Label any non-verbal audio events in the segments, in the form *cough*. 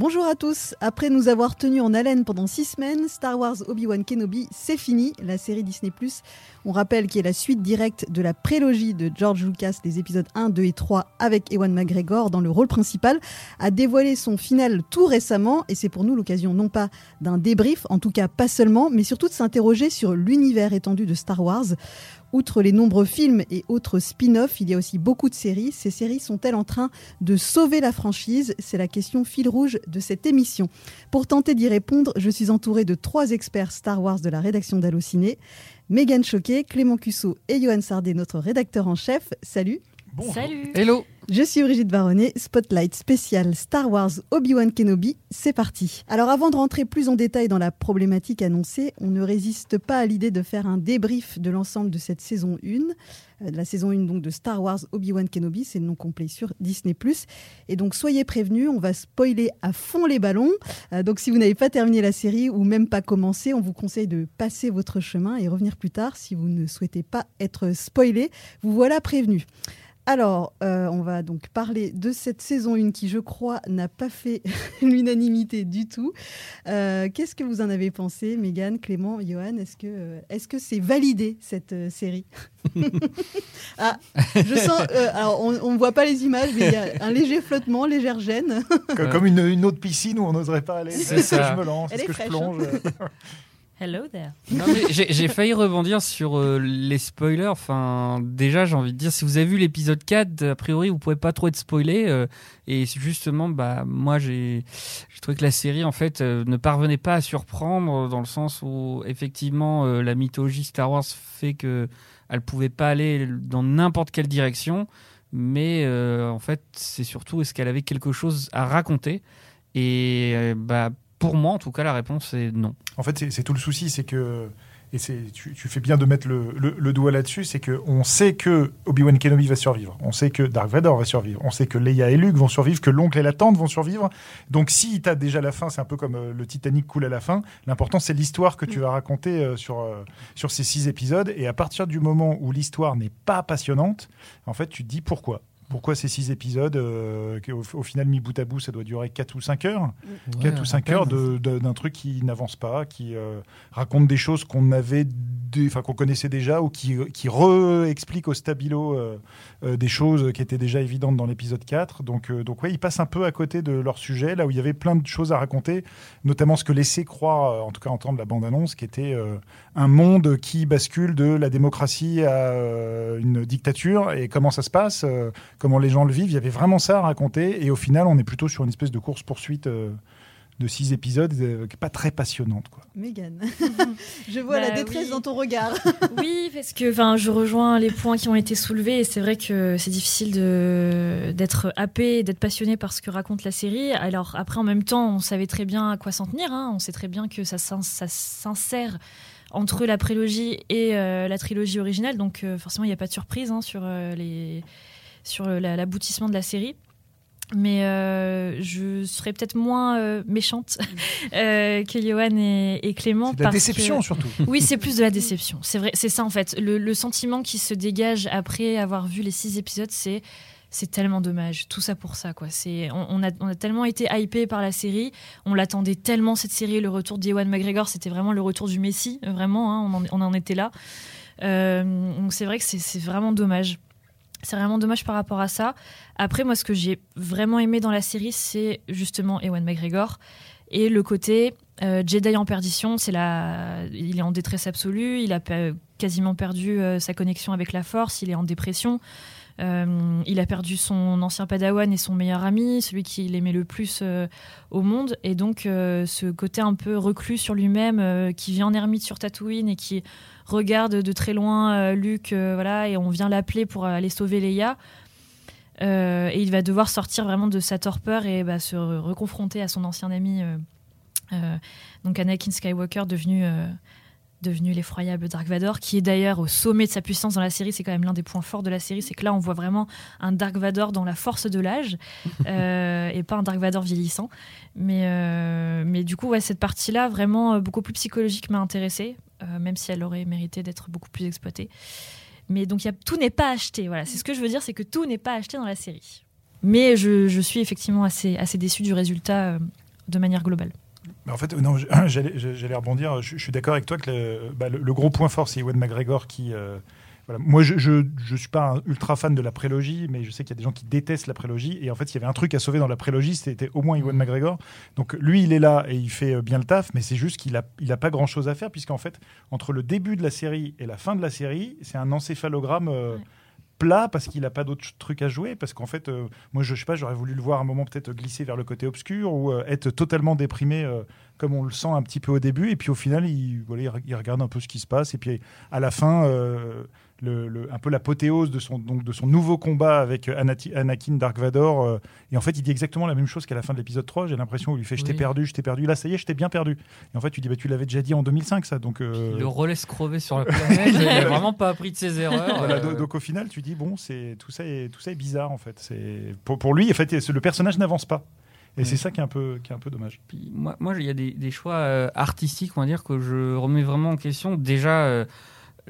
Bonjour à tous. Après nous avoir tenus en haleine pendant six semaines, Star Wars Obi-Wan Kenobi, c'est fini. La série Disney+, on rappelle qu'il est la suite directe de la prélogie de George Lucas, les épisodes 1, 2 et 3, avec Ewan McGregor dans le rôle principal, a dévoilé son final tout récemment. Et c'est pour nous l'occasion non pas d'un débrief, en tout cas pas seulement, mais surtout de s'interroger sur l'univers étendu de Star Wars. Outre les nombreux films et autres spin-offs, il y a aussi beaucoup de séries. Ces séries sont-elles en train de sauver la franchise? C'est la question fil rouge de cette émission. Pour tenter d'y répondre, je suis entourée de trois experts Star Wars de la rédaction d'Allociné. Megan Choquet, Clément Cusso et Johan Sardet, notre rédacteur en chef. Salut Salut Hello je suis Brigitte Baronnet, Spotlight spécial Star Wars Obi-Wan Kenobi, c'est parti. Alors avant de rentrer plus en détail dans la problématique annoncée, on ne résiste pas à l'idée de faire un débrief de l'ensemble de cette saison 1, euh, de la saison 1 donc de Star Wars Obi-Wan Kenobi, c'est le nom complet sur Disney+. Et donc soyez prévenus, on va spoiler à fond les ballons. Euh, donc si vous n'avez pas terminé la série ou même pas commencé, on vous conseille de passer votre chemin et revenir plus tard si vous ne souhaitez pas être spoilé. Vous voilà prévenus. Alors, euh, on va donc parler de cette saison 1 qui, je crois, n'a pas fait *laughs* l'unanimité du tout. Euh, qu'est-ce que vous en avez pensé, Megan, Clément, Johan? Est-ce que euh, est-ce que c'est validé cette série? *laughs* Ah, je sens. alors, on ne voit pas les images, mais il y a un léger flottement, légère gêne. Comme une, autre piscine où on n'oserait pas aller. C'est ça. Je me lance, est-ce que je plonge *laughs* Hello there. J'ai failli rebondir sur euh, les spoilers. Enfin, déjà, j'ai envie de dire, si vous avez vu l'épisode 4, a priori, vous pouvez pas trop être spoilé. Euh, et justement, bah, moi, j'ai trouvé que la série, en fait, euh, ne parvenait pas à surprendre dans le sens où, effectivement, la mythologie Star Wars fait que elle pouvait pas aller dans n'importe quelle direction. Mais en fait, c'est surtout est-ce qu'elle avait quelque chose à raconter. Et bah pour moi, en tout cas, la réponse est non. En fait, c'est tout le souci, c'est que et tu, tu, fais bien de mettre le, le, doigt là-dessus, c'est qu'on sait que Obi-Wan Kenobi va survivre, on sait que Dark Vador va survivre, on sait que Leia et Luke vont survivre, que l'oncle et la tante vont survivre. Donc si tu as déjà la fin, c'est un peu comme euh, le Titanic coule à la fin, l'important c'est l'histoire que tu vas raconter euh, sur, euh, sur ces six épisodes, et à partir du moment où l'histoire n'est pas passionnante, en fait tu te dis pourquoi pourquoi ces six épisodes euh, au, final, mis bout à bout, ça doit durer 4 ou 5 heures 4 ou 5 heures d'un truc qui n'avance pas, qui euh, raconte des choses qu'on avait, enfin qu'on connaissait déjà, ou qui, qui re-explique au stabilo euh, des choses qui étaient déjà évidentes dans l'épisode 4. Donc, donc ouais, ils passent un peu à côté de leur sujet, là où il y avait plein de choses à raconter, notamment ce que laissait croire, en tout cas entendre la bande-annonce, qui était un monde qui bascule de la démocratie à une dictature, et comment ça se passe comment les gens le vivent. Il y avait vraiment ça à raconter. Et au final, on est plutôt sur une espèce de course-poursuite euh, de six épisodes euh, qui n'est pas très passionnante. Quoi. Mégane, *laughs* je vois la bah détresse dans ton regard. *laughs* oui, parce que je rejoins les points qui ont été soulevés. Et c'est vrai que c'est difficile d'être happé, d'être passionné par ce que raconte la série. Alors après, en même temps, on savait très bien à quoi s'en tenir. Hein. On sait très bien que ça, s'insère entre la prélogie et euh, la trilogie originale. Donc forcément, il n'y a pas de surprise hein, sur les sur l'aboutissement de la série mais euh, je serais peut-être moins euh, méchante *laughs* euh, que Johan et, Clément. C'est de la déception surtout. *laughs* Oui, c'est plus de la déception. C'est vrai, c'est ça en fait. Le, sentiment qui se dégage après avoir vu les six épisodes, c'est c'est tellement dommage. Tout ça pour ça, quoi. C'est on, a, on a tellement été hypé par la série, on l'attendait tellement cette série. Le retour d'Ewan McGregor, c'était vraiment le retour du Messi, vraiment. Hein, on, en, on, en, était là. donc c'est vrai que c'est vraiment dommage. C'est vraiment dommage par rapport à ça. Après, moi, ce que j'ai vraiment aimé dans la série, c'est justement Ewan McGregor et le côté euh, Jedi en perdition. C'est la, il est en détresse absolue. Il a quasiment perdu euh, sa connexion avec la Force. Il est en dépression. Euh, il a perdu son ancien padawan et son meilleur ami, celui qu'il aimait le plus au monde. Et donc, ce côté un peu reclus sur lui-même, qui vit en ermite sur Tatooine et qui regarde de très loin euh, euh, voilà, et on vient l'appeler pour aller sauver Leia. Euh, et il va devoir sortir vraiment de sa torpeur et bah, se reconfronter à son ancien ami, donc Anakin Skywalker, devenu devenu l'effroyable Dark Vador, qui est d'ailleurs au sommet de sa puissance dans la série. C'est quand même l'un des points forts de la série, c'est que là, on voit vraiment un Dark Vador dans la force de l'âge, *laughs* et pas un Dark Vador vieillissant. Mais, mais du coup, ouais, cette partie-là, vraiment beaucoup plus psychologique, m'a intéressée. Euh, même si elle aurait mérité d'être beaucoup plus exploitée. Mais donc y a, tout n'est pas acheté. Voilà, c'est ce que je veux dire, c'est que tout n'est pas acheté dans la série. Mais je, suis effectivement assez, assez déçue du résultat euh, de manière globale. En fait, non, *clears throat* j'allais rebondir. Je, je suis d'accord avec toi que le, bah, le- le gros point fort, c'est Ewan McGregor qui. euh, voilà. Moi, je, je suis pas un ultra fan de la prélogie, mais je sais qu'il y a des gens qui détestent la prélogie. Et en fait, il y avait un truc à sauver dans la prélogie, c'était au moins Ewan McGregor. Donc lui, il est là et il fait euh, bien le taf, mais c'est juste qu'il a, il a pas grand chose à faire, puisqu'en fait, entre le début de la série et la fin de la série, c'est un encéphalogramme. euh, Ouais. Plat parce qu'il n'a pas d'autres ch- trucs à jouer parce qu'en fait euh, moi je, sais pas j'aurais voulu le voir un moment peut-être glisser vers le côté obscur ou euh, être totalement déprimé euh, comme on le sent un petit peu au début. Et puis au final il, regarde un peu ce qui se passe. Et puis à la fin le, le- un peu l'apothéose de son, donc, de son nouveau combat avec euh, Anati- Anakin Dark Vador euh, et en fait il dit exactement la même chose qu'à la fin de l'épisode 3 j'ai l'impression où il lui fait je t'ai perdu je t'ai perdu là ça y est je t'ai bien perdu et en fait tu dis bah, tu l'avais déjà dit en 2005 ça donc euh, Il le relaisse crever sur la planète. il *laughs* a vraiment pas appris de ses erreurs. voilà, Euh, donc au final, tu dis bon, c'est tout ça est tout ça est bizarre en fait. C'est pour, pour lui, en fait, le personnage n'avance pas. Et Ouais. c'est ça qui est un peu qui est un peu dommage. Puis moi, moi, il y a des, des choix artistiques, on va dire, que je remets vraiment en question. Déjà,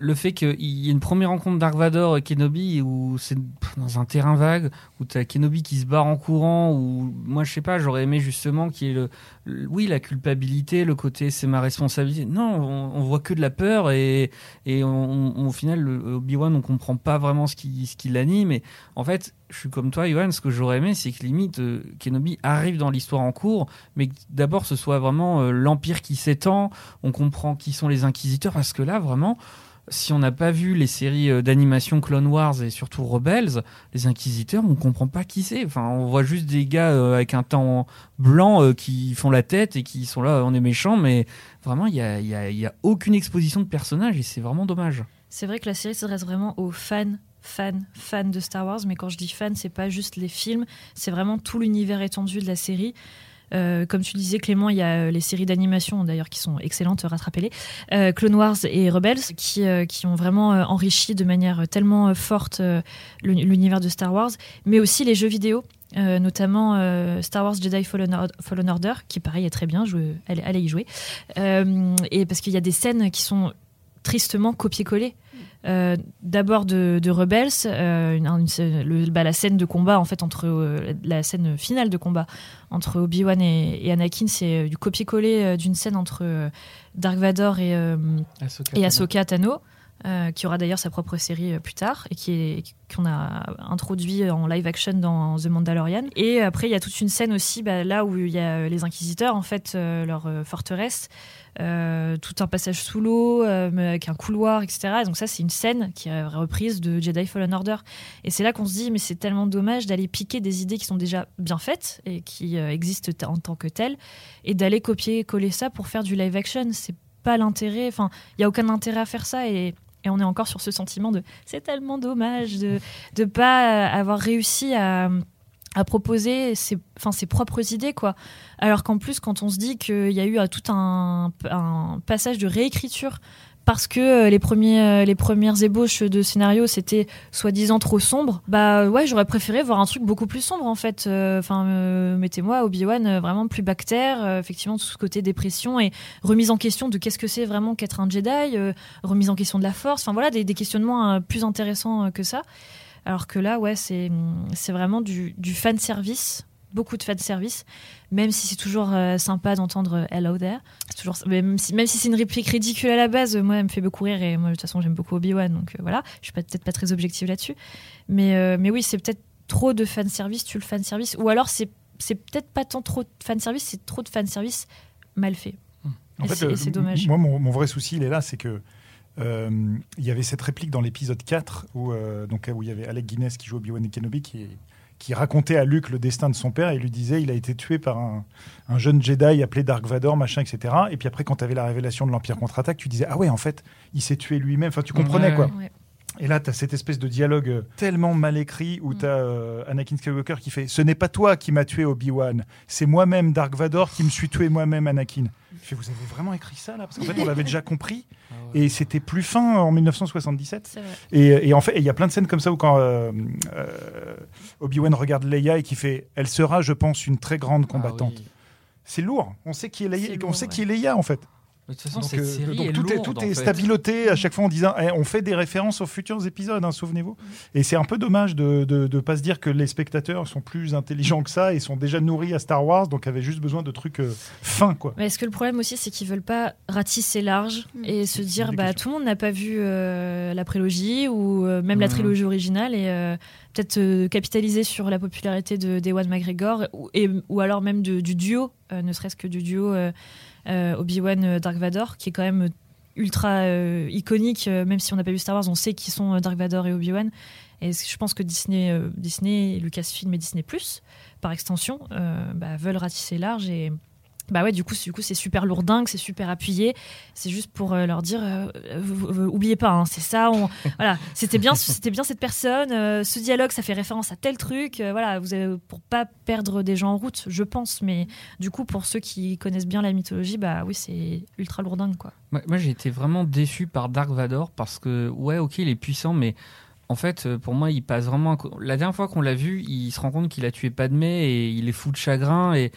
le fait qu'il y ait une première rencontre Dark Vador et Kenobi où c'est dans un terrain vague, où tu as Kenobi qui se barre en courant, où moi, je sais pas, j'aurais aimé justement qu'il y ait le, oui, la culpabilité, le côté c'est ma responsabilité. Non, on, on voit que de la peur et, et on, au final, Obi-Wan, on comprend pas vraiment ce qui, ce qui l'anime. Et en fait, je suis comme toi, Yohan, ce que j'aurais aimé, c'est que limite, euh, Kenobi arrive dans l'histoire en cours, mais que d'abord ce soit vraiment euh, l'Empire qui s'étend, on comprend qui sont les Inquisiteurs, parce que là, vraiment, si on n'a pas vu les séries euh, d'animation Clone Wars et surtout Rebels, les Inquisiteurs, on comprend pas qui c'est. Enfin, on voit juste des gars euh, avec un temps blanc euh, qui font la tête et qui sont là, on est méchants, mais vraiment, il y a, y a- y a aucune exposition de personnages et c'est vraiment dommage. C'est vrai que la série s'adresse vraiment aux fans, fans, fans de Star Wars, mais quand je dis fans, c'est pas juste les films, c'est vraiment tout l'univers étendu de la série. Euh, comme tu disais, Clément, il y a euh, les séries d'animation, d'ailleurs, qui sont excellentes, rattrapez-les. Euh, Clone Wars et Rebels, qui, qui ont vraiment enrichi de manière tellement forte l'uni- l'univers de Star Wars, mais aussi les jeux vidéo. notamment Star Wars Jedi Fallen, Or- Fallen Order, qui pareil est très bien, allez, y jouer. Et parce qu'il y a des scènes qui sont tristement copier-coller. Euh, D'abord de, de Rebels, euh, une- une scène- le- bah, la scène de combat en fait entre euh, la scène finale de combat entre Obi-Wan et, et Anakin, c'est du copier-coller d'une scène entre Dark Vador et, euh, et Ahsoka Tano, euh, qui aura d'ailleurs sa propre série euh, plus tard et qui est qu'on a introduit en live action dans The Mandalorian. Et après, il y a toute une scène aussi bah, là où il y a les Inquisiteurs, en fait, euh, leur euh, forteresse, euh, tout un passage sous l'eau euh, avec un couloir, etc. Et donc ça, c'est une scène qui est reprise de Jedi Fallen Order. Et c'est là qu'on se dit, mais c'est tellement dommage d'aller piquer des idées qui sont déjà bien faites et qui euh, existent en tant que telles, et d'aller copier-coller ça pour faire du live action. C'est pas l'intérêt. Enfin, il y a aucun intérêt à faire ça et et on est encore sur ce sentiment de c'est tellement dommage de ne pas avoir réussi à, à proposer ses, ses propres idées. quoi. Alors qu'en plus, quand on se dit qu'il y a eu euh, tout un passage de réécriture parce que euh, les, premiers, euh, les premières ébauches de scénario c'était soi-disant trop sombre, bah ouais, j'aurais préféré voir un truc beaucoup plus sombre en fait. Euh, Enfin, mettez-moi Obi-Wan vraiment plus bactère, effectivement, tout ce côté dépression et remise en question de qu'est-ce que c'est vraiment qu'être un Jedi, remise en question de la force, enfin voilà, des, questionnements plus intéressants que ça. Alors que là, ouais, c'est vraiment du, du fan service, beaucoup de fan service, même si c'est toujours euh, sympa d'entendre euh, Hello there. Toujours, même si, même si c'est une réplique ridicule à la base, euh, moi, elle me fait beaucoup rire et moi, de toute façon, j'aime beaucoup Obi-Wan, donc euh, voilà, je suis peut-être pas très objective là-dessus. Mais, euh, mais oui, c'est peut-être trop de fan service, tu le fan service, ou alors c'est c'est peut-être pas tant trop de fan service, c'est trop de fan service mal fait. En Et fait, c'est- et c'est dommage. Moi, mon, mon vrai souci, il est là, c'est que euh, il y avait cette réplique dans l'épisode 4 où, euh, donc, où il y avait Alec Guinness qui joue Obi-Wan Kenobi qui, qui racontait à Luke le destin de son père et lui disait il a été tué par un, un jeune Jedi appelé Dark Vador, machin, etc. Et puis après, quand tu avais la révélation de l'Empire contre-attaque, tu disais ah ouais, en fait, il s'est tué lui-même. Enfin, tu comprenais Ouais. quoi. Ouais. Et là, tu as cette espèce de dialogue euh, tellement mal écrit où Mm. tu as Anakin Skywalker qui fait Ce n'est pas toi qui m'as tué Obi-Wan, c'est moi-même, Dark Vador, qui me suis tué moi-même, Anakin. Je fais Vous avez vraiment écrit ça là? Parce qu'en fait, on l'avait déjà compris *laughs* et c'était plus fin en 1977. C'est vrai. Et, et en fait, il y a plein de scènes comme ça où quand euh, euh, Obi-Wan regarde Leia et qui fait Elle sera, je pense, une très grande combattante. Ah oui. C'est lourd. On sait qui est Leia, on lourd, sait ouais. qui est Leia en fait. De toute façon, Donc, cette euh, série donc est tout est, tout est stabiloté à chaque fois en disant eh, on fait des références aux futurs épisodes, hein, souvenez-vous. Et c'est un peu dommage de ne pas se dire que les spectateurs sont plus intelligents que ça et sont déjà nourris à Star Wars, donc avaient juste besoin de trucs euh, fins. Quoi. Mais est-ce que le problème aussi, c'est qu'ils veulent pas ratisser large et se dire, bah, tout le monde n'a pas vu euh, la prélogie ou euh, même la Mhm. trilogie originale et euh, peut-être euh, capitaliser sur la popularité de d'Ewan McGregor ou, et, ou alors même de- du duo, euh, ne serait-ce que du duo Obi-Wan euh, Dark Vador, qui est quand même ultra euh, iconique, euh, même si on n'a pas vu Star Wars, on sait qui sont euh, Dark Vador et Obi-Wan. Et je pense que Disney, euh, Disney, Lucasfilm et Disney Plus, par extension, euh, bah, veulent ratisser large et bah ouais, du coup, c'est- du coup, c'est super lourdingue, c'est super appuyé. C'est juste pour euh, leur dire, euh, oubliez pas, hein, c'est ça. on- *laughs* voilà, c'était bien, c'était bien cette personne. euh, ce dialogue, ça fait référence à tel truc. voilà, vous avez, pour pas perdre des gens en route, je pense. Mais du coup, pour ceux qui connaissent bien la mythologie, bah oui, c'est ultra lourdingue, quoi. Moi, moi, j'ai été vraiment déçu par Dark Vador parce que, ouais, ok, il est puissant, mais en fait, pour moi, il passe vraiment. La dernière fois qu'on l'a vu, il se rend compte qu'il a tué Padmé et il est fou de chagrin. Et,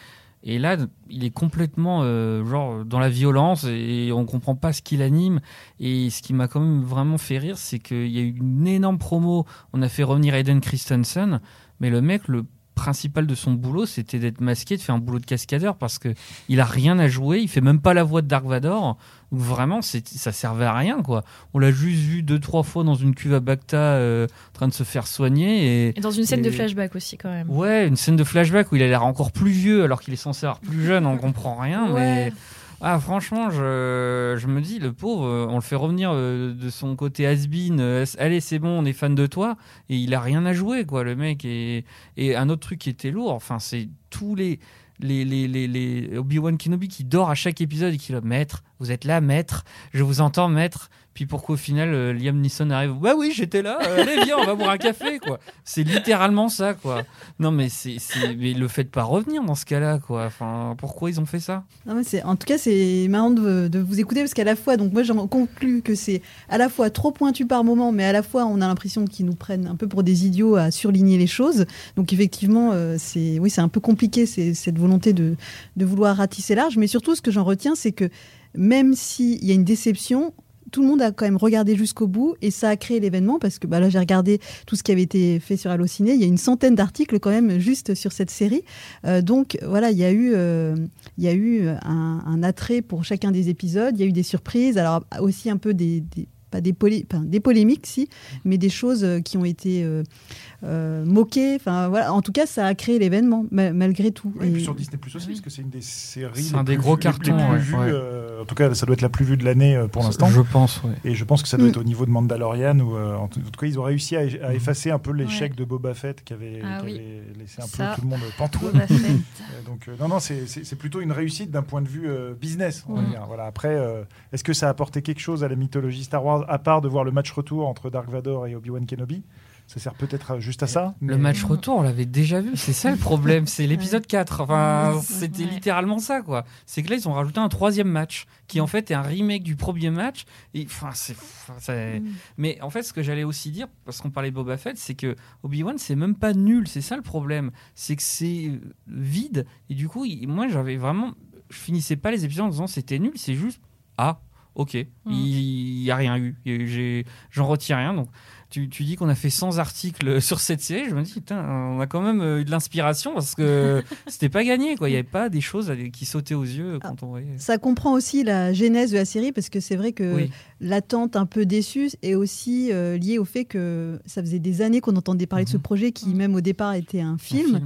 et là, il est complètement euh, genre dans la violence et on comprend pas ce qui l'anime. Et ce qui m'a quand même vraiment fait rire, c'est qu'il y a eu une énorme promo. On a fait revenir Aiden Christensen, mais le mec, le principal de son boulot, c'était d'être masqué, de faire un boulot de cascadeur parce que il a rien à jouer. Il fait même pas la voix de Dark Vador. Donc vraiment, ça servait à rien, quoi. On l'a juste vu deux, trois fois dans une cuve à Bacta euh, en train de se faire soigner. Et Et dans une scène de flashback aussi, quand même. ouais, une scène de flashback où il a l'air encore plus vieux alors qu'il est censé avoir plus jeune, on comprend rien. Ouais. Mais ah, franchement, je, je me dis, le pauvre, euh, on le fait revenir euh, de son côté has-been. euh, allez, c'est bon, on est fan de toi. Et il a rien à jouer, quoi, le mec. Et, et un autre truc qui était lourd, enfin, c'est tous les. Les, les, les, les Obi-Wan Kenobi qui dort à chaque épisode et qui le maître, vous êtes là, maître, je vous entends, maître. Puis pourquoi au final euh, Liam Neeson arrive Bah oui, j'étais là, euh, allez, viens, on va boire un café, quoi. C'est littéralement ça, quoi. Non, mais c'est, mais le fait de pas revenir dans ce cas-là, quoi. Enfin, pourquoi ils ont fait ça? Non, mais c'est- en tout cas, c'est marrant de, vous écouter parce qu'à la fois, donc moi j'en conclus que c'est à la fois trop pointu par moment, mais à la fois on a l'impression qu'ils nous prennent un peu pour des idiots à surligner les choses. Donc effectivement, euh, c'est oui, c'est un peu compliqué cette volonté de, de vouloir ratisser large. Mais surtout, ce que j'en retiens, c'est que même s'il y a une déception, tout le monde a quand même regardé jusqu'au bout et ça a créé l'événement parce que bah là j'ai regardé tout ce qui avait été fait sur Allociné. Il y a une centaine d'articles quand même juste sur cette série. Euh, donc voilà, il y a eu, euh, un, attrait pour chacun des épisodes. Il y a eu des surprises. Alors aussi un peu des- pas des, polé- enfin, des polémiques si, mais des choses euh, qui ont été euh, euh, moquées. Enfin voilà, en tout cas ça a créé l'événement ma- malgré tout. Oui, et puis sur Disney Plus aussi, Oui. parce que c'est une des séries. C'est un des gros cartons, Les, plus ouais, vues, ouais. euh, en tout cas, ça doit être la plus vue de l'année euh, pour l'instant. Je pense, ouais. Et je pense que ça doit Mm. être au niveau de Mandalorian où, euh, en tout en tout cas, ils ont réussi à, à effacer un peu l'échec de Boba Fett qui avait, Ah qui oui. avait laissé un Ça. peu tout le monde pantois. *laughs* Donc, euh, non, non, c'est- plutôt une réussite d'un point de vue euh, business. On va Mm. dire. Voilà. Après, euh, est-ce que ça a apporté quelque chose à la mythologie Star Wars, à part de voir le match retour entre Dark Vador et Obi-Wan Kenobi Ça sert peut-être juste à ça Le mais- match retour, on l'avait déjà vu. C'est ça le problème. C'est l'épisode 4. Enfin, c'était littéralement ça, quoi. C'est que là, ils ont rajouté un troisième match qui, en fait, est un remake du premier match. Et, enfin, c'est. Mm. Mais en fait, ce que j'allais aussi dire, parce qu'on parlait de Boba Fett, c'est que Obi-Wan, c'est même pas nul. C'est ça le problème. C'est que c'est euh, vide. Et du coup, moi, j'avais vraiment. Je finissais pas les épisodes en disant c'était nul. C'est juste. Ah, ok. Il y a rien eu. J'en retire rien. Donc, tu, tu dis qu'on a fait 100 articles *laughs* sur cette série. Je me dis, putain, on a quand même euh, eu de l'inspiration parce que *laughs* c'était pas gagné. quoi. Il n'y avait pas des choses qui sautaient aux yeux quand on voyait. Ça comprend aussi la genèse de la série parce que c'est vrai que Oui. l'attente un peu déçue est aussi euh, liée au fait que ça faisait des années qu'on entendait parler de ce Mhm. projet qui Mhm. même au départ était un Un film,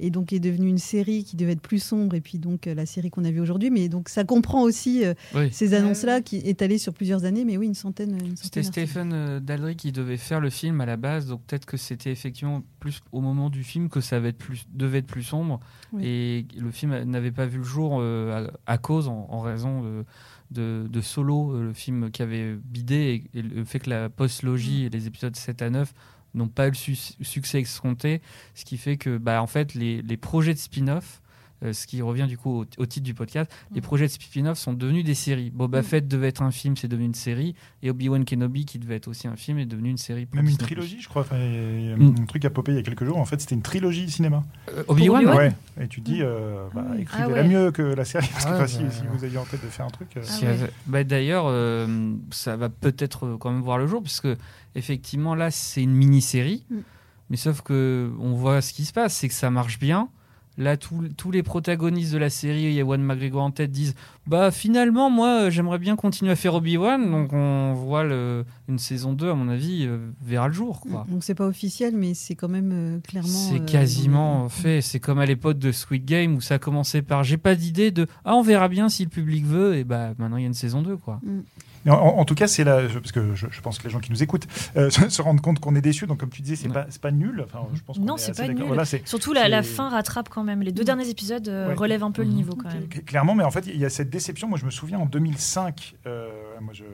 et donc est devenu une série qui devait être plus sombre et puis donc euh, la série qu'on a vue aujourd'hui. Mais donc ça comprend aussi euh, Oui. ces annonces-là qui étalées sur plusieurs années. Mais oui, une centaine. Une C'était. Stephen euh, Daldry qui devait faire le film à la base, donc peut-être que c'était effectivement plus au moment du film que ça devait être plus, devait être plus sombre. Oui. Et le film n'avait pas vu le jour euh, à, à cause, en, en raison de, de, de Solo, euh, le film qui avait bidé, et, et le fait que la post-logie et les épisodes 7 à 9 n'ont pas eu le su- succès escompté, ce qui fait que bah, en fait, les projets de spin-off euh, ce qui revient du coup au, au titre du podcast, les Mm. projets de spin-off sont devenus des séries. Boba Mm. Fett devait être un film, c'est devenu une série, et Obi-Wan Kenobi, qui devait être aussi un film, est devenu une série. Même une trilogie, je crois. Enfin, il y a Mm. un truc a popé il y a quelques jours. En fait, c'était une trilogie cinéma. Euh, Obi-Wan Obi-Wan Ouais. Et tu te dis, euh, bah, Ah écrivez-la Ah ouais. mieux que la série. Parce que Ah si, bah, si vous aviez en tête de faire un truc. euh, Ah Si ouais. elle- bah, D'ailleurs, euh, ça va peut-être quand même voir le jour, puisque effectivement là, c'est une mini-série, mais sauf que on voit ce qui se passe, c'est que ça marche bien. Là, tous tous les protagonistes de la série, il y a Ewan McGregor en tête, disent Bah finalement, moi, euh, j'aimerais bien continuer à faire Obi-Wan. Donc, on voit le, une saison 2, à mon avis, euh, verra le jour. Quoi. Donc c'est pas officiel, mais c'est quand même euh, clairement. C'est euh, quasiment fait. C'est comme à l'époque de Squid Game où ça a commencé par J'ai pas d'idée de Ah, on verra bien si le public veut. Et bah maintenant, il y a une saison 2. Quoi. Mais en, en tout cas, c'est là, parce que je, je pense que les gens qui nous écoutent euh, *laughs* se, se rendent compte qu'on est déçus. Donc, comme tu disais, c'est Ouais. pas, c'est pas nul. Enfin, je pense Non, est c'est pas nul. Voilà, c'est- Surtout la, fin rattrape quand même. Les deux derniers épisodes euh, Ouais. relèvent un peu le Mhm. niveau quand même. Cl- Clairement, mais en fait, il y a cette déception. Moi, je me souviens en 2005, euh, moi, je,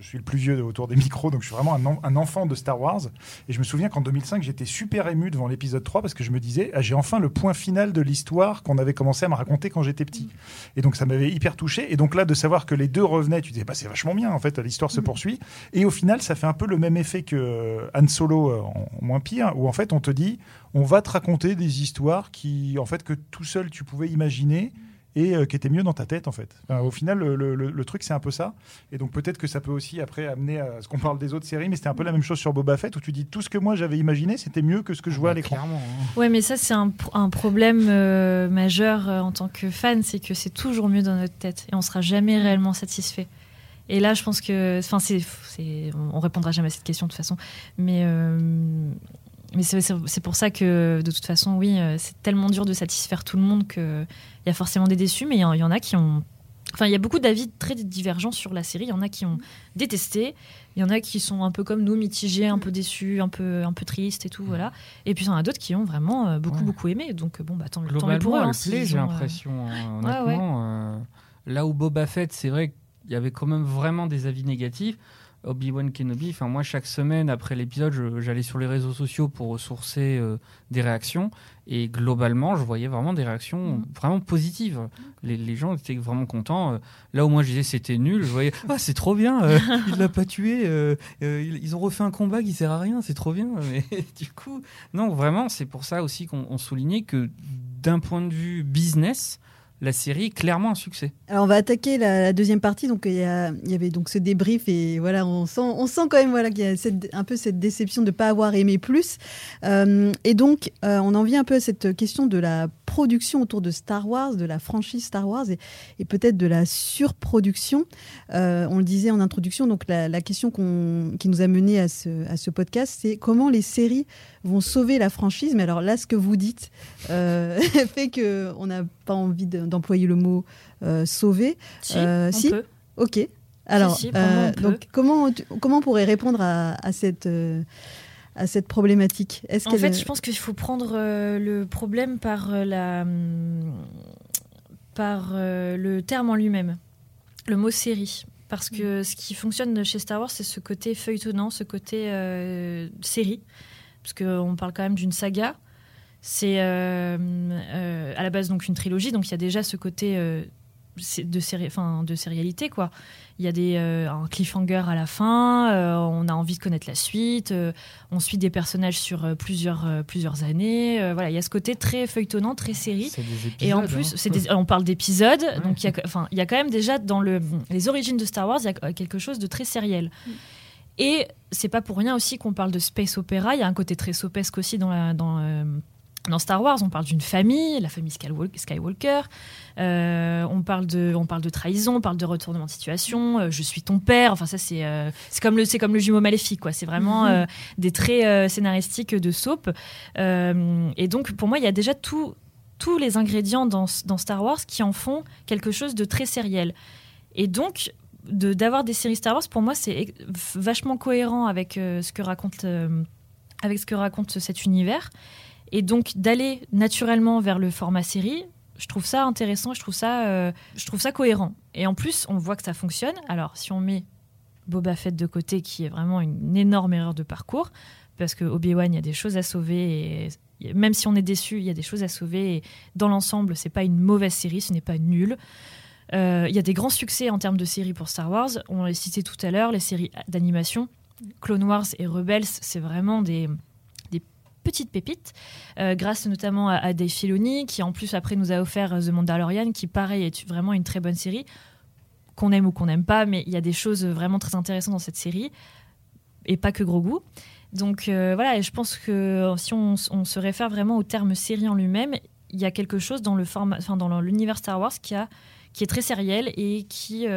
je- suis le plus vieux autour des micros, donc je suis vraiment un, en- un enfant de Star Wars. Et je me souviens qu'en 2005, j'étais super ému devant l'épisode 3 parce que je me disais, ah, j'ai enfin le point final de l'histoire qu'on avait commencé à me raconter quand j'étais petit. Et donc, ça m'avait hyper touché. Et donc là, de savoir que les deux revenaient, tu disais, bah, c'est vachement bien, en fait, l'histoire se poursuit. Et au final, ça fait un peu le même effet que euh, Han Solo, euh, en en moins pire, où en fait, on te dit, on va te raconter des histoires qui, en fait, que tout seul tu pouvais imaginer et euh, qui étaient mieux dans ta tête, en fait. Enfin, au final, le, le- le- le truc, c'est un peu ça. Et donc, peut-être que ça peut aussi, après, amener à ce qu'on parle des autres séries, mais c'était un peu la même chose sur Boba Fett, où tu dis, tout ce que moi j'avais imaginé, c'était mieux que ce que je vois à l'écran. Clairement. hein. Ouais, mais ça, c'est un, pr- un problème euh, majeur euh, en tant que fan, c'est que c'est toujours mieux dans notre tête et on sera jamais réellement satisfait. Et là, je pense que. Enfin, c'est, on répondra jamais à cette question de toute façon. Mais. Euh, mais c'est, pour ça que, de toute façon, oui, euh, c'est tellement dur de satisfaire tout le monde qu'il y a forcément des déçus, mais il y, en- il y en a qui ont. Enfin, il y a beaucoup d'avis très divergents sur la série. Il y en a qui ont détesté, il y en a qui sont un peu comme nous, mitigés, un peu déçus, un peu, un peu tristes et tout, voilà. Et puis il y en a d'autres qui ont vraiment euh, beaucoup, Ouais. beaucoup aimé. Donc euh, bon, bah tant, tant mieux pour eux. hein, plaît, j'ai euh, l'impression. hein, Ouais, honnêtement, euh, là où Boba Fett, c'est vrai qu'il y avait quand même vraiment des avis négatifs. Obi-Wan Kenobi, enfin moi chaque semaine après l'épisode, j'allais sur les réseaux sociaux pour ressourcer euh, des réactions et globalement, je voyais vraiment des réactions Mhm. vraiment positives. Les, les gens étaient vraiment contents. Euh, Là où moi je disais c'était nul, je voyais ah c'est trop bien, euh, *laughs* il l'a pas tué, euh, ils, ont refait un combat qui sert à rien, c'est trop bien. Mais *laughs* du coup, non vraiment, c'est pour ça aussi qu'on on soulignait que d'un point de vue business, la série est clairement un succès. Alors on va attaquer la, deuxième partie. Donc il y, avait donc ce débrief et voilà, on sent, on sent quand même voilà qu'il y a un peu cette déception de ne pas avoir aimé plus. Euh, et donc euh, on en vient un peu à cette question de la production autour de Star Wars, de la franchise Star Wars et, et peut-être de la surproduction. Euh, on le disait en introduction. Donc la, la question qu'on- qui nous a mené à ce, à ce podcast, c'est comment les séries vont sauver la franchise. Mais alors là, ce que vous dites euh, *laughs* fait que on n'a pas envie de- d'employer le mot euh, sauver. Si, Euh, on si. peut. Ok. Alors, si, donc comment tu- comment on pourrait répondre à, à cette à cette problématique Est-ce En qu'elle- fait, je pense qu'il faut prendre euh, le problème par euh, la hum, par euh, le terme en lui-même, le mot série. Parce que ce qui fonctionne chez Star Wars, c'est ce côté feuilletonnant, ce côté série. Parce qu'on parle quand même d'une saga. C'est à la base donc une trilogie, donc il y a déjà ce côté de, série, enfin, de sérialité. quoi. Il y a des, euh, un cliffhanger à la fin, euh, on a envie de connaître la suite, euh, on suit des personnages sur euh, plusieurs, euh, plusieurs années. euh, voilà, il y a ce côté très feuilletonnant, très série. C'est des épisodes, Et en plus, hein. des- on parle d'épisodes, donc il y, a, enfin, il y a quand même déjà dans le, les origines de Star Wars, il y a quelque chose de très sériel. Et c'est pas pour rien aussi qu'on parle de space opéra. Il y a un côté très sopesque aussi dans, la, dans, euh, dans Star Wars. On parle d'une famille, la famille Skywalker. Euh, on, parle de, on parle de trahison, on parle de retournement de situation. euh, je suis ton père. Enfin, ça, c'est euh, c'est comme, le- c'est comme le jumeau maléfique. quoi. C'est vraiment Mhm. des traits scénaristiques de soap. Et donc, pour moi, il y a déjà tout, tous les ingrédients dans, dans Star Wars qui en font quelque chose de très sériel. Et donc, de- d'avoir des séries Star Wars, pour moi, c'est vachement cohérent avec, ce que raconte, avec ce que raconte cet univers. Et donc, d'aller naturellement vers le format série, je trouve ça intéressant, je trouve ça, euh, je trouve ça cohérent. Et en plus, on voit que ça fonctionne. Alors, si on met Boba Fett de côté, qui est vraiment une énorme erreur de parcours, parce que Obi-Wan, il y a des choses à sauver et même si on est déçu, il y a des choses à sauver. Et dans l'ensemble, c'est pas une mauvaise série, ce n'est pas nul. Euh, il y a des grands succès en termes de séries pour Star Wars. On l'a cité tout à l'heure, les séries d'animation. Clone Wars et Rebels, c'est vraiment des petites pépites, euh, grâce notamment à, à Dave Filoni, qui en plus après nous a offert euh, The Mandalorian, qui pareil est vraiment une très bonne série, qu'on aime ou qu'on n'aime pas, mais il y a des choses vraiment très intéressantes dans cette série, et pas que gros goût. Donc euh, voilà, je pense que si on, se réfère vraiment au terme série en lui-même, il y a quelque chose dans le format, enfin dans l'univers Star Wars qui a qui est très sériel et qui,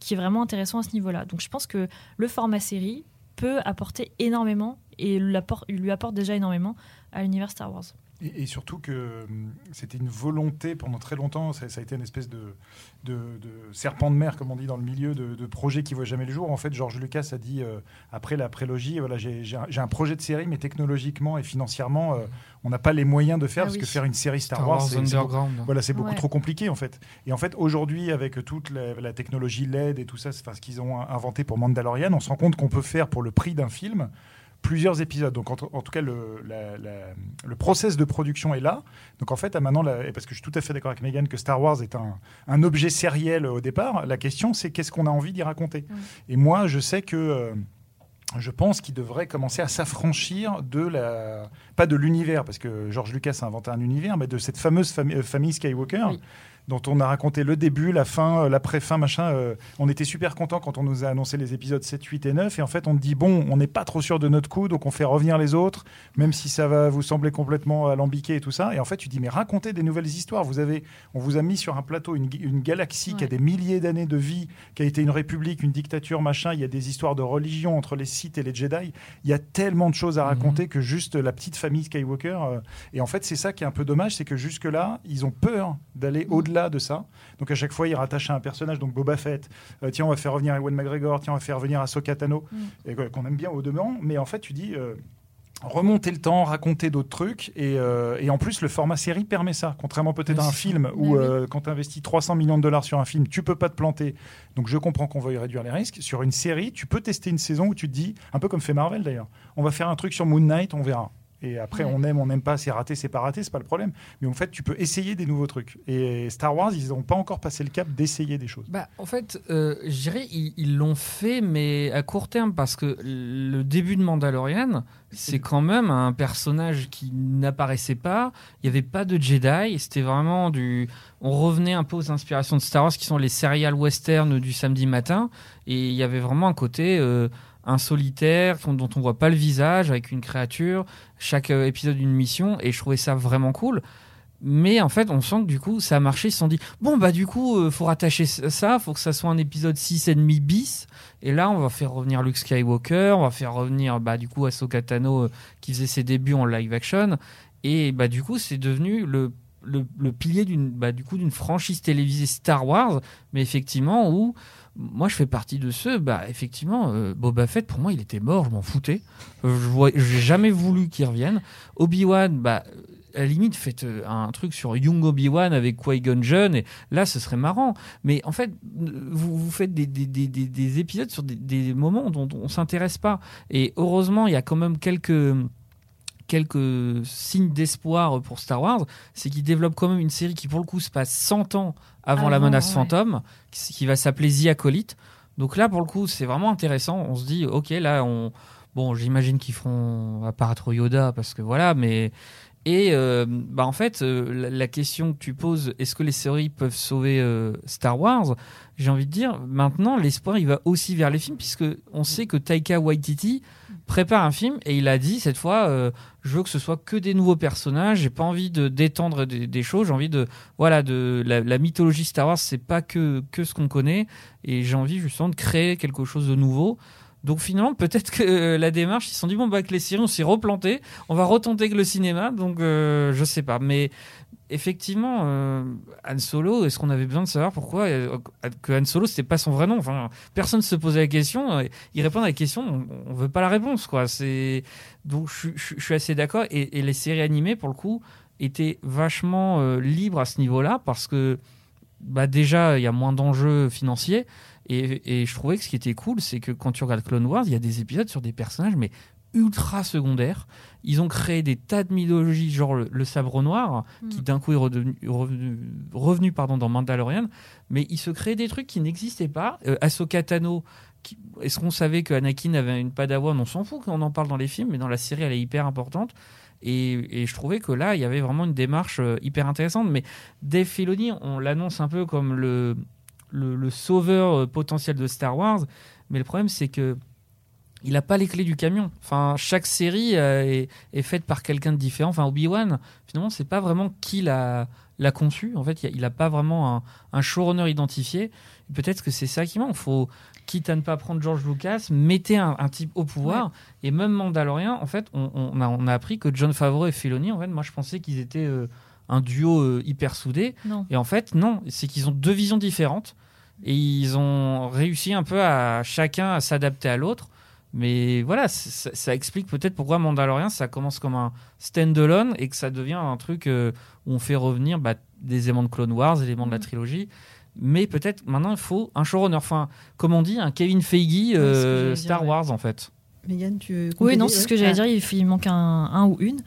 qui est vraiment intéressant à ce niveau-là. Donc je pense que le format série peut apporter énormément et lui apporte déjà énormément à l'univers Star Wars. Et, et, surtout que hum, c'était une volonté pendant très longtemps, ça, ça a été une espèce de, de, de, serpent de mer, comme on dit dans le milieu, de, de projet qui ne voit jamais le jour. En fait, Georges Lucas a dit, euh, après la prélogie, voilà, j'ai un, un, projet de série, mais technologiquement et financièrement, euh, on n'a pas les moyens de faire, ah parce oui. que faire une série Star, Star Wars, Wars c'est beaucoup, voilà, beaucoup ouais. trop compliqué, en fait. Et en fait, aujourd'hui, avec toute la, la, technologie LED et tout ça, enfin, ce qu'ils ont inventé pour Mandalorian, on se rend compte qu'on peut faire pour le prix d'un film plusieurs épisodes. Donc, en, en tout cas, le, la, la, le, process de production est là. Donc, en fait, à maintenant, la, parce que je suis tout à fait d'accord avec Megan que Star Wars est un, un, objet sériel au départ, la question, c'est qu'est-ce qu'on a envie d'y raconter. Mmh. Et moi, je sais que. Euh, je pense qu'il devrait commencer à s'affranchir de la pas de l'univers parce que George Lucas a inventé un univers mais de cette fameuse fami famille Skywalker oui dont on a raconté le début, la fin, euh, l'après-fin, machin. Euh, on était super content quand on nous a annoncé les épisodes 7, 8 et 9. Et en fait, on dit, bon, on n'est pas trop sûr de notre coup, donc on fait revenir les autres, même si ça va vous sembler complètement alambiqué et tout ça. Et en fait, tu dis, mais racontez des nouvelles histoires. Vous avez, on vous a mis sur un plateau une, une galaxie ouais. qui a des milliers d'années de vie, qui a été une république, une dictature, machin. Il y a des histoires de religion entre les Sith et les Jedi. Il y a tellement de choses à raconter mmh. que juste la petite famille Skywalker. Euh, et en fait, c'est ça qui est un peu dommage, c'est que jusque-là, ils ont peur d'aller mmh. Au-delà de ça. Donc à chaque fois, il rattache à un personnage, donc Boba Fett. Euh, tiens, on va faire revenir Ewan McGregor. Tiens, on va faire revenir Ahsoka Tano, mm. qu'on aime bien au demeurant. Mais en fait, tu dis. Euh, remonter le temps, raconter d'autres trucs. Et, euh, et, en plus, le format série permet ça. Contrairement peut-être à un film où, euh, quand tu investis 300 millions de dollars sur un film, tu peux pas te planter. Donc je comprends qu'on veuille réduire les risques. Sur une série, tu peux tester une saison où tu te dis, un peu comme fait Marvel d'ailleurs, on va faire un truc sur Moon Knight, on verra. Et après, ouais. on aime, on n'aime pas, c'est raté, c'est pas raté, c'est pas le problème. Mais en fait, tu peux essayer des nouveaux trucs. Et Star Wars, ils n'ont pas encore passé le cap d'essayer des choses. Bah, en fait, euh, je dirais, ils l'ont fait, mais à court terme, parce que le début de Mandalorian, c'est quand même un personnage qui n'apparaissait pas. Il n'y avait pas de Jedi. C'était vraiment du. On revenait un peu aux inspirations de Star Wars, qui sont les serial western du samedi matin. Et il y avait vraiment un côté. Euh, un solitaire dont on voit pas le visage avec une créature, chaque euh, épisode d'une mission et je trouvais ça vraiment cool. Mais en fait, on sent que du coup, ça a marché. Ils se sont dit, bon, bah, du coup, euh, faut rattacher ça, faut que ça soit un épisode 6 et demi bis. Et là, on va faire revenir Luke Skywalker, on va faire revenir, bah, du coup, Ahsoka Tano, euh, qui faisait ses débuts en live action. Et, bah, du coup, c'est devenu le, le, le pilier d'une, bah, du coup, d'une franchise télévisée Star Wars, mais effectivement, où, moi, je fais partie de ceux, bah, effectivement, euh, Boba Fett, pour moi, il était mort, je m'en foutais. Euh, je n'ai jamais voulu qu'il revienne. Obi-Wan, bah, à la limite, faites euh, un truc sur Young Obi-Wan avec Qui-Gon Jinn, et là, ce serait marrant. Mais en fait, vous, faites des, des, des, des, épisodes sur des, moments dont on ne s'intéresse pas. Et heureusement, il y a quand même quelques quelques signes d'espoir pour Star Wars, c'est qu'il développe quand même une série qui, pour le coup, se passe 100 ans avant, la menace ouais. fantôme, qui, qui, va s'appeler The Acolyte. Donc là, pour le coup, c'est vraiment intéressant. On se dit, ok, là, on. Bon, j'imagine qu'ils feront apparaître Yoda, parce que voilà, mais. Et euh, bah en fait, euh, la, la, question que tu poses, est-ce que les séries peuvent sauver euh, Star Wars? J'ai envie de dire, maintenant, l'espoir, il va aussi vers les films, puisque on sait que Taika Waititi prépare un film et il a dit cette fois euh, je veux que ce soit que des nouveaux personnages j'ai pas envie de d'étendre des, choses j'ai envie de voilà de la, la mythologie Star Wars c'est pas que que ce qu'on connaît et j'ai envie justement de créer quelque chose de nouveau donc finalement, peut-être que euh, la démarche, ils se sont dit bon bah que les séries on s'est replanté, on va retenter que le cinéma. Donc euh, je sais pas, mais effectivement, euh, Han Solo, est-ce qu'on avait besoin de savoir pourquoi euh, que Han Solo c'était pas son vrai nom? Enfin, personne se posait la question. Il répond à la question, on, on veut pas la réponse quoi. Donc je, suis assez d'accord. Et, et, les séries animées pour le coup étaient vachement euh, libres à ce niveau-là parce que bah déjà il y a moins d'enjeux financiers et, et, je trouvais que ce qui était cool, c'est que quand tu regardes Clone Wars, il y a des épisodes sur des personnages, mais ultra secondaires. Ils ont créé des tas de mythologies, genre le, sabre noir, qui Mm. d'un coup est redevenu, revenu, revenu, pardon, dans Mandalorian. Mais ils se créent des trucs qui n'existaient pas. Euh, Ahsoka Tano, qui- est-ce qu'on savait que Anakin avait une padawan? On s'en fout qu'on en parle dans les films, mais dans la série, elle est hyper importante. Et, et je trouvais que là, il y avait vraiment une démarche euh, hyper intéressante. Mais Dave Filoni, on l'annonce un peu comme le, le, le sauveur euh, potentiel de Star Wars. Mais le problème, c'est que il n'a pas les clés du camion. Enfin, chaque série euh, est, est faite par quelqu'un de différent. Enfin, Obi-Wan, finalement, c'est pas vraiment qui l'a l'a conçu. En fait, il n'a pas vraiment un, un showrunner identifié. Peut-être que c'est ça qui manque. Faut, quitte à ne pas prendre George Lucas, mettez un, un type au pouvoir. Et même Mandalorian, en fait, on, on a, on a appris que John Favreau et Filoni, en fait, moi, je pensais qu'ils étaient euh, un duo euh, hyper soudé. Non. Et en fait, non, c'est qu'ils ont deux visions différentes et ils ont réussi un peu à chacun à s'adapter à l'autre. Mais voilà, ça, ça explique peut-être pourquoi Mandalorian, ça commence comme un stand-alone et que ça devient un truc euh, où on fait revenir bah, des éléments de Clone Wars, des éléments de la Mhm. trilogie. Mais peut-être maintenant, il faut un showrunner. Enfin, comme on dit, un Kevin Feige euh, dire, Star ouais. Wars, en fait. Megan, tu veux Oui, non, c'est ce que j'allais Ah. dire. Il, manque un, un ou une.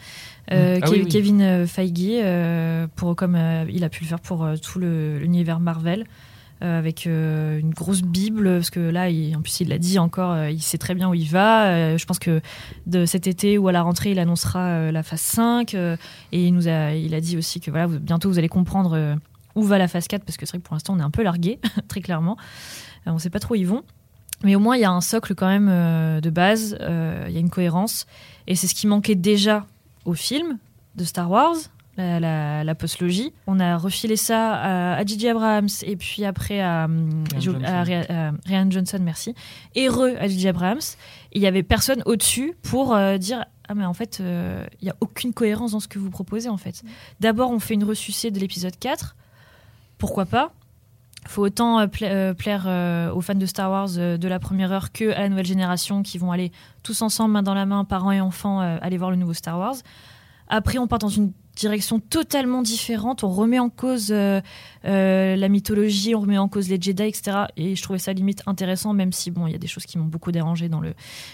Euh, Ah Ke- oui, oui. Kevin euh, Feige, euh, pour, comme euh, il a pu le faire pour euh, tout l'univers Marvel, euh, avec euh, une grosse bible, parce que là, il- en plus, il l'a dit encore, euh, il sait très bien où il va. Euh, je pense que de cet été ou à la rentrée, il annoncera euh, la phase 5. euh, et il nous a, il a dit aussi que voilà, vous- bientôt, vous allez comprendre euh, où va la phase 4, parce que c'est vrai que pour l'instant, on est un peu largué, *laughs* très clairement. Euh, on ne sait pas trop où ils vont. Mais au moins, il y a un socle quand même euh, de base, euh, il y a une cohérence. Et c'est ce qui manquait déjà au film de Star Wars, la, la, la postlogie. On a refilé ça à, à J.J. Abrams et puis après à, Johnson. à Ria- à Rian Johnson, merci. Et re à J.J. Abrams. Et il y avait personne au-dessus pour euh, dire Ah, mais en fait, euh, il n'y a aucune cohérence dans ce que vous proposez en fait. D'abord, on fait une ressucée de l'épisode 4. Pourquoi pas? Faut autant euh, euh, plaire euh, aux fans de Star Wars de la première heure que à la nouvelle génération qui vont aller tous ensemble, main dans la main, parents et enfants, aller voir le nouveau Star Wars. Après, on part dans une direction totalement différente. On remet en cause la mythologie, on remet en cause les Jedi, etc. Et je trouvais ça limite intéressant, même si bon, il y a des choses qui m'ont beaucoup dérangé dans le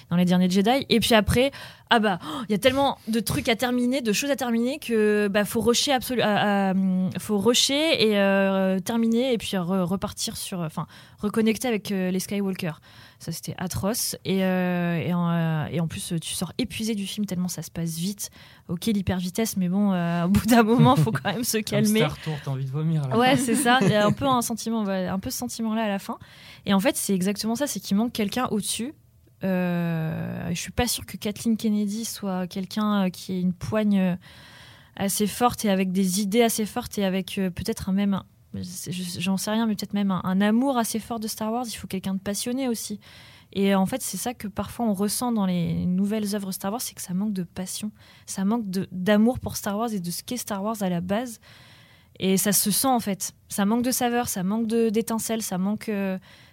dans les derniers Jedi. Et puis après, ah bah, oh, il y a tellement de trucs à terminer, de choses à terminer que bah faut rusher absolu, à- à- hum, faut rusher et euh, terminer et puis re- repartir sur, enfin, reconnecter avec euh, les Skywalker. Ça c'était atroce et, euh, et, en, euh, et en plus tu sors épuisé du film tellement ça se passe vite. Ok l'hyper vitesse, mais bon, euh, au bout d'un moment faut quand même se *laughs* calmer. Star Tour, t'as envie de vomir. Là. Ouais, c'est ça. Il y a un *laughs* peu un sentiment, un peu ce sentiment-là à la fin. Et en fait, c'est exactement ça, c'est qu'il manque quelqu'un au-dessus. Euh, je suis pas sûre que Kathleen Kennedy soit quelqu'un euh, qui ait une poigne euh, assez forte et avec des idées assez fortes et avec euh, peut-être un même, j'en sais rien, mais peut-être même un, amour assez fort de Star Wars. Il faut quelqu'un de passionné aussi. Et en fait, c'est ça que parfois on ressent dans les nouvelles œuvres Star Wars, c'est que ça manque de passion, ça manque d'amour pour Star Wars et de ce qu'est Star Wars à la base. Et ça se sent en fait. Ça manque de saveur, ça manque d'étincelle, ça manque,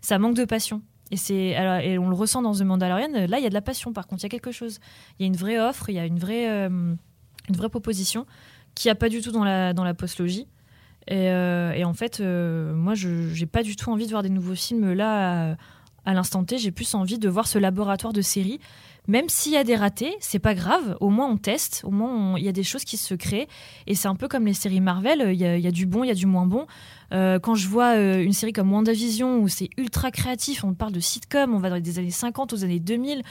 ça manque de passion. Et, alors, et on le ressent dans The Mandalorian. Là, il y a de la passion. Par contre, il y a quelque chose. Il y a une vraie offre, il y a une vraie, euh, une vraie proposition qui a pas du tout dans la, dans la postlogie. Et, euh, en fait, euh, moi, je j'ai pas du tout envie de voir des nouveaux films là à, à l'instant T. J'ai plus envie de voir ce laboratoire de séries. Même s'il y a des ratés, c'est pas grave. Au moins, on teste. Au moins, il y a des choses qui se créent. Et c'est un peu comme les séries Marvel. Il y a, du bon, il y a du moins bon. Euh, quand je vois euh, une série comme WandaVision où c'est ultra créatif, on parle de sitcom, on va dans les années 50 aux années 2000.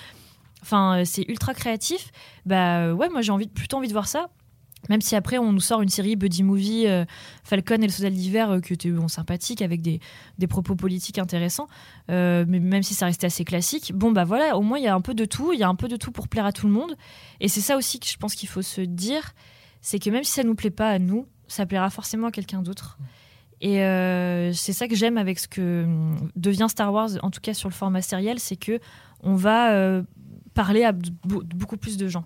Enfin, euh, c'est ultra créatif. Bah ouais, moi j'ai plutôt envie de voir ça. Même si après on nous sort une série buddy movie euh, Falcon et le soldat d'hiver euh, qui était bon sympathique avec des, des propos politiques intéressants, euh, mais même si ça restait assez classique, bon bah voilà, au moins il y a un peu de tout, il y a un peu de tout pour plaire à tout le monde. Et c'est ça aussi que je pense qu'il faut se dire, c'est que même si ça nous plaît pas à nous, ça plaira forcément à quelqu'un d'autre. Et euh, c'est ça que j'aime avec ce que devient Star Wars, en tout cas sur le format sériel, c'est que on va euh, parler à be- beaucoup plus de gens.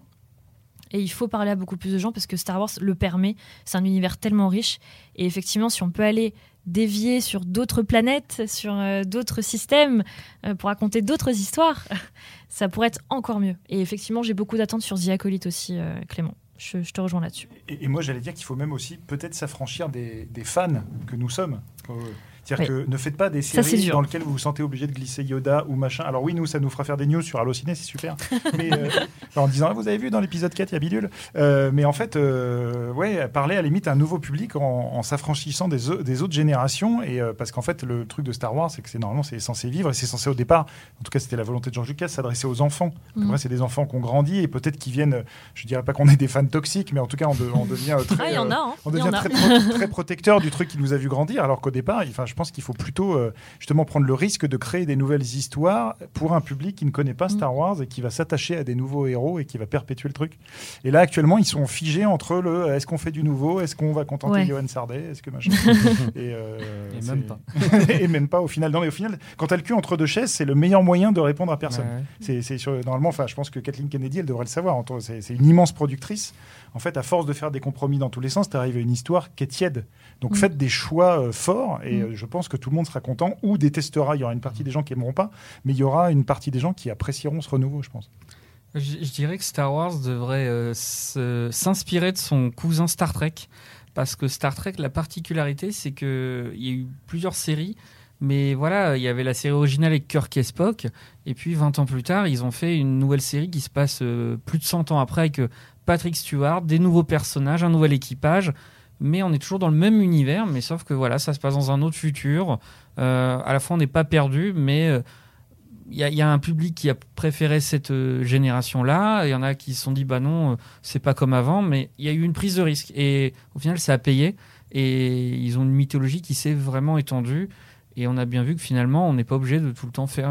Et il faut parler à beaucoup plus de gens parce que Star Wars le permet. C'est un univers tellement riche. Et effectivement, si on peut aller dévier sur d'autres planètes, sur euh, d'autres systèmes, euh, pour raconter d'autres histoires, *laughs* ça pourrait être encore mieux. Et effectivement, j'ai beaucoup d'attentes sur The Acolyte aussi, euh, Clément. Je, te rejoins là-dessus. Et, moi, j'allais dire qu'il faut même aussi peut-être s'affranchir des fans que nous sommes. C'est-à-dire que ne faites pas des séries dans lesquelles vous vous sentez obligé de glisser Yoda ou machin. Alors oui, nous, ça nous fera faire des news sur Allociné, c'est super. *laughs* mais euh, en disant, ah, vous avez vu dans l'épisode 4, il y a Bidule. Euh, mais en fait, euh, ouais, parler à la limite à un nouveau public en, en s'affranchissant des, autres générations. Et parce qu'en fait, le truc de Star Wars, c'est que c'est normalement c'est censé vivre et c'est censé au départ, en tout cas, c'était la volonté de George Lucas, s'adresser aux enfants. Mhm. Après, c'est des enfants qui ont grandi et peut-être qui viennent. Je dirais pas qu'on est des fans toxiques, mais en tout cas, on, de- on devient *laughs* très. Ah, il y en a, hein. on Il y devient en a. très, pro- très protecteur du truc qui nous a vu grandir, alors qu'au départ, enfin, je pense qu'il faut plutôt euh, justement prendre le risque de créer des nouvelles histoires pour un public qui ne connaît pas Star Wars et qui va s'attacher à des nouveaux héros et qui va perpétuer le truc. Et là, actuellement, ils sont figés entre le euh, est-ce qu'on fait du nouveau, est-ce qu'on va contenter Ouais. Johan Sardet, est-ce que machin. *laughs* et, euh, Et même pas. *laughs* et même pas au final. Non, mais au final, quand t'as le cul entre deux chaises, c'est le meilleur moyen de répondre à personne. Ouais. C'est, c'est sur- normalement, enfin, je pense que Kathleen Kennedy, elle devrait le savoir. C'est une immense productrice. En fait, à force de faire des compromis dans tous les sens, tu arrives à une histoire qui est tiède. Donc, Mm. faites des choix euh, forts et Mm. euh, je pense que tout le monde sera content ou détestera. Il y aura une partie des gens qui aimeront pas, mais il y aura une partie des gens qui apprécieront ce renouveau, je pense. Je, je dirais que Star Wars devrait euh, s'inspirer de son cousin Star Trek. Parce que Star Trek, la particularité, c'est qu'il y a eu plusieurs séries. Mais voilà, il y avait la série originale avec Kirk et Spock. Et puis 20 ans plus tard, ils ont fait une nouvelle série qui se passe euh, plus de 100 ans après avec Patrick Stewart, des nouveaux personnages, un nouvel équipage. Mais on est toujours dans le même univers, mais sauf que voilà, ça se passe dans un autre futur. Euh, à la fois, on n'est pas perdu, mais euh, il y, a- un public qui a préféré cette euh, génération-là. Il y en a qui se sont dit, bah non, c'est pas comme avant, mais il y a eu une prise de risque. Et au final, ça a payé. Et ils ont une mythologie qui s'est vraiment étendue. Et on a bien vu que finalement, on n'est pas obligé de tout le temps faire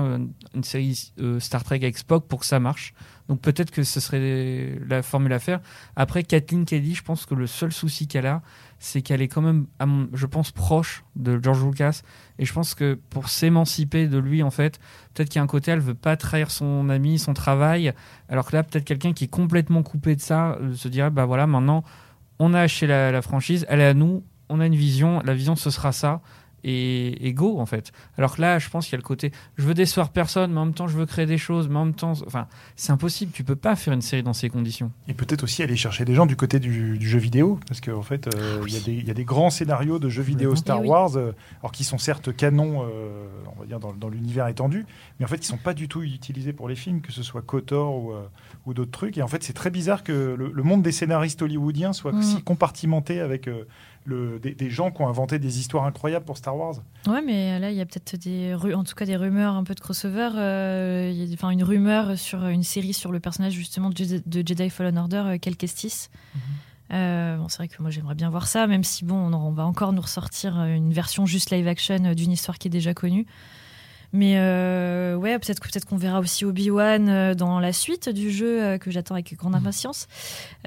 une série Star Trek avec Spock pour que ça marche. Donc peut-être que ce serait la formule à faire. Après, Kathleen Kennedy, je pense que le seul souci qu'elle a, c'est qu'elle est quand même, je pense, proche de George Lucas. Et je pense que pour s'émanciper de lui, en fait, peut-être qu'il y a un côté, elle veut pas trahir son ami, son travail. Alors que là, peut-être quelqu'un qui est complètement coupé de ça euh, se dirait, bah voilà, maintenant, on a acheté la franchise, elle est à nous, on a une vision, la vision, ce sera ça. Et, et go, en fait. Alors que là, je pense qu'il y a le côté, je veux décevoir personne, mais en même temps, je veux créer des choses, mais en même temps, enfin, c'est impossible. Tu peux pas faire une série dans ces conditions. Et peut-être aussi aller chercher des gens du côté du, du jeu vidéo, parce qu'en fait, euh, il y a des- il y, a des grands scénarios de jeux vidéo. Star Eh oui. Wars, euh, alors qui sont certes canons, euh, on va dire dans, dans l'univers étendu, mais en fait, qui sont pas du tout utilisés pour les films, que ce soit Kotor ou, euh, ou d'autres trucs. Et en fait, c'est très bizarre que le, le monde des scénaristes hollywoodiens soit Mm. si compartimenté avec euh, le, des, des gens qui ont inventé des histoires incroyables pour Star Wars. Ouais, mais là, il y a peut-être des, en tout cas des rumeurs un peu de crossover. euh, il y a- Enfin, une rumeur sur une série sur le personnage justement de Jedi, de Jedi Fallen Order, euh, Cal Kestis. Euh, bon, c'est vrai que moi j'aimerais bien voir ça, même si bon, on, on va encore nous ressortir euh, une version juste live action euh, d'une histoire qui est déjà connue. Mais euh, ouais, peut-être peut-être qu'on verra aussi Obi-Wan euh, dans la suite du jeu euh, que j'attends avec grande impatience.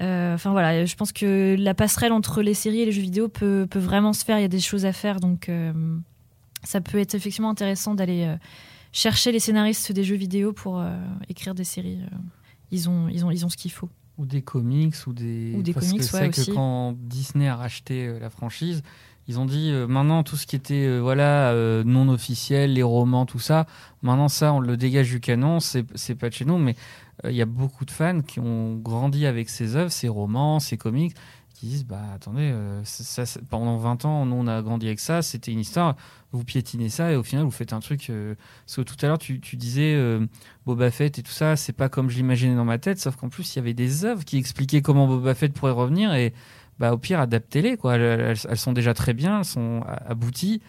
Euh, Enfin voilà, je pense que la passerelle entre les séries et les jeux vidéo peut, peut vraiment se faire. Il y a des choses à faire, donc euh, ça peut être effectivement intéressant d'aller chercher les scénaristes des jeux vidéo pour écrire des séries. Ils ont, ils ont, ils ont ce qu'il faut. Ou des comics, ou des. Ou des parce comics, que c'est ouais, que aussi. quand Disney a racheté la franchise, ils ont dit euh, maintenant tout ce qui était euh, voilà euh, non officiel, les romans, tout ça, maintenant ça on le dégage du canon, c'est c'est pas de chez nous, mais il y a beaucoup de fans qui ont grandi avec ces œuvres, ces romans, ces comics, qui disent bah attendez, pendant 20 ans nous on a grandi avec ça, c'était une histoire, vous piétinez ça et au final vous faites un truc. parce que tout à l'heure tu, tu disais Boba Fett et tout ça, c'est pas comme je l'imaginais dans ma tête, sauf qu'en plus il y avait des œuvres qui expliquaient comment Boba Fett pourrait revenir et bah au pire adaptez-les quoi. Elles, sont déjà très bien, elles sont abouties.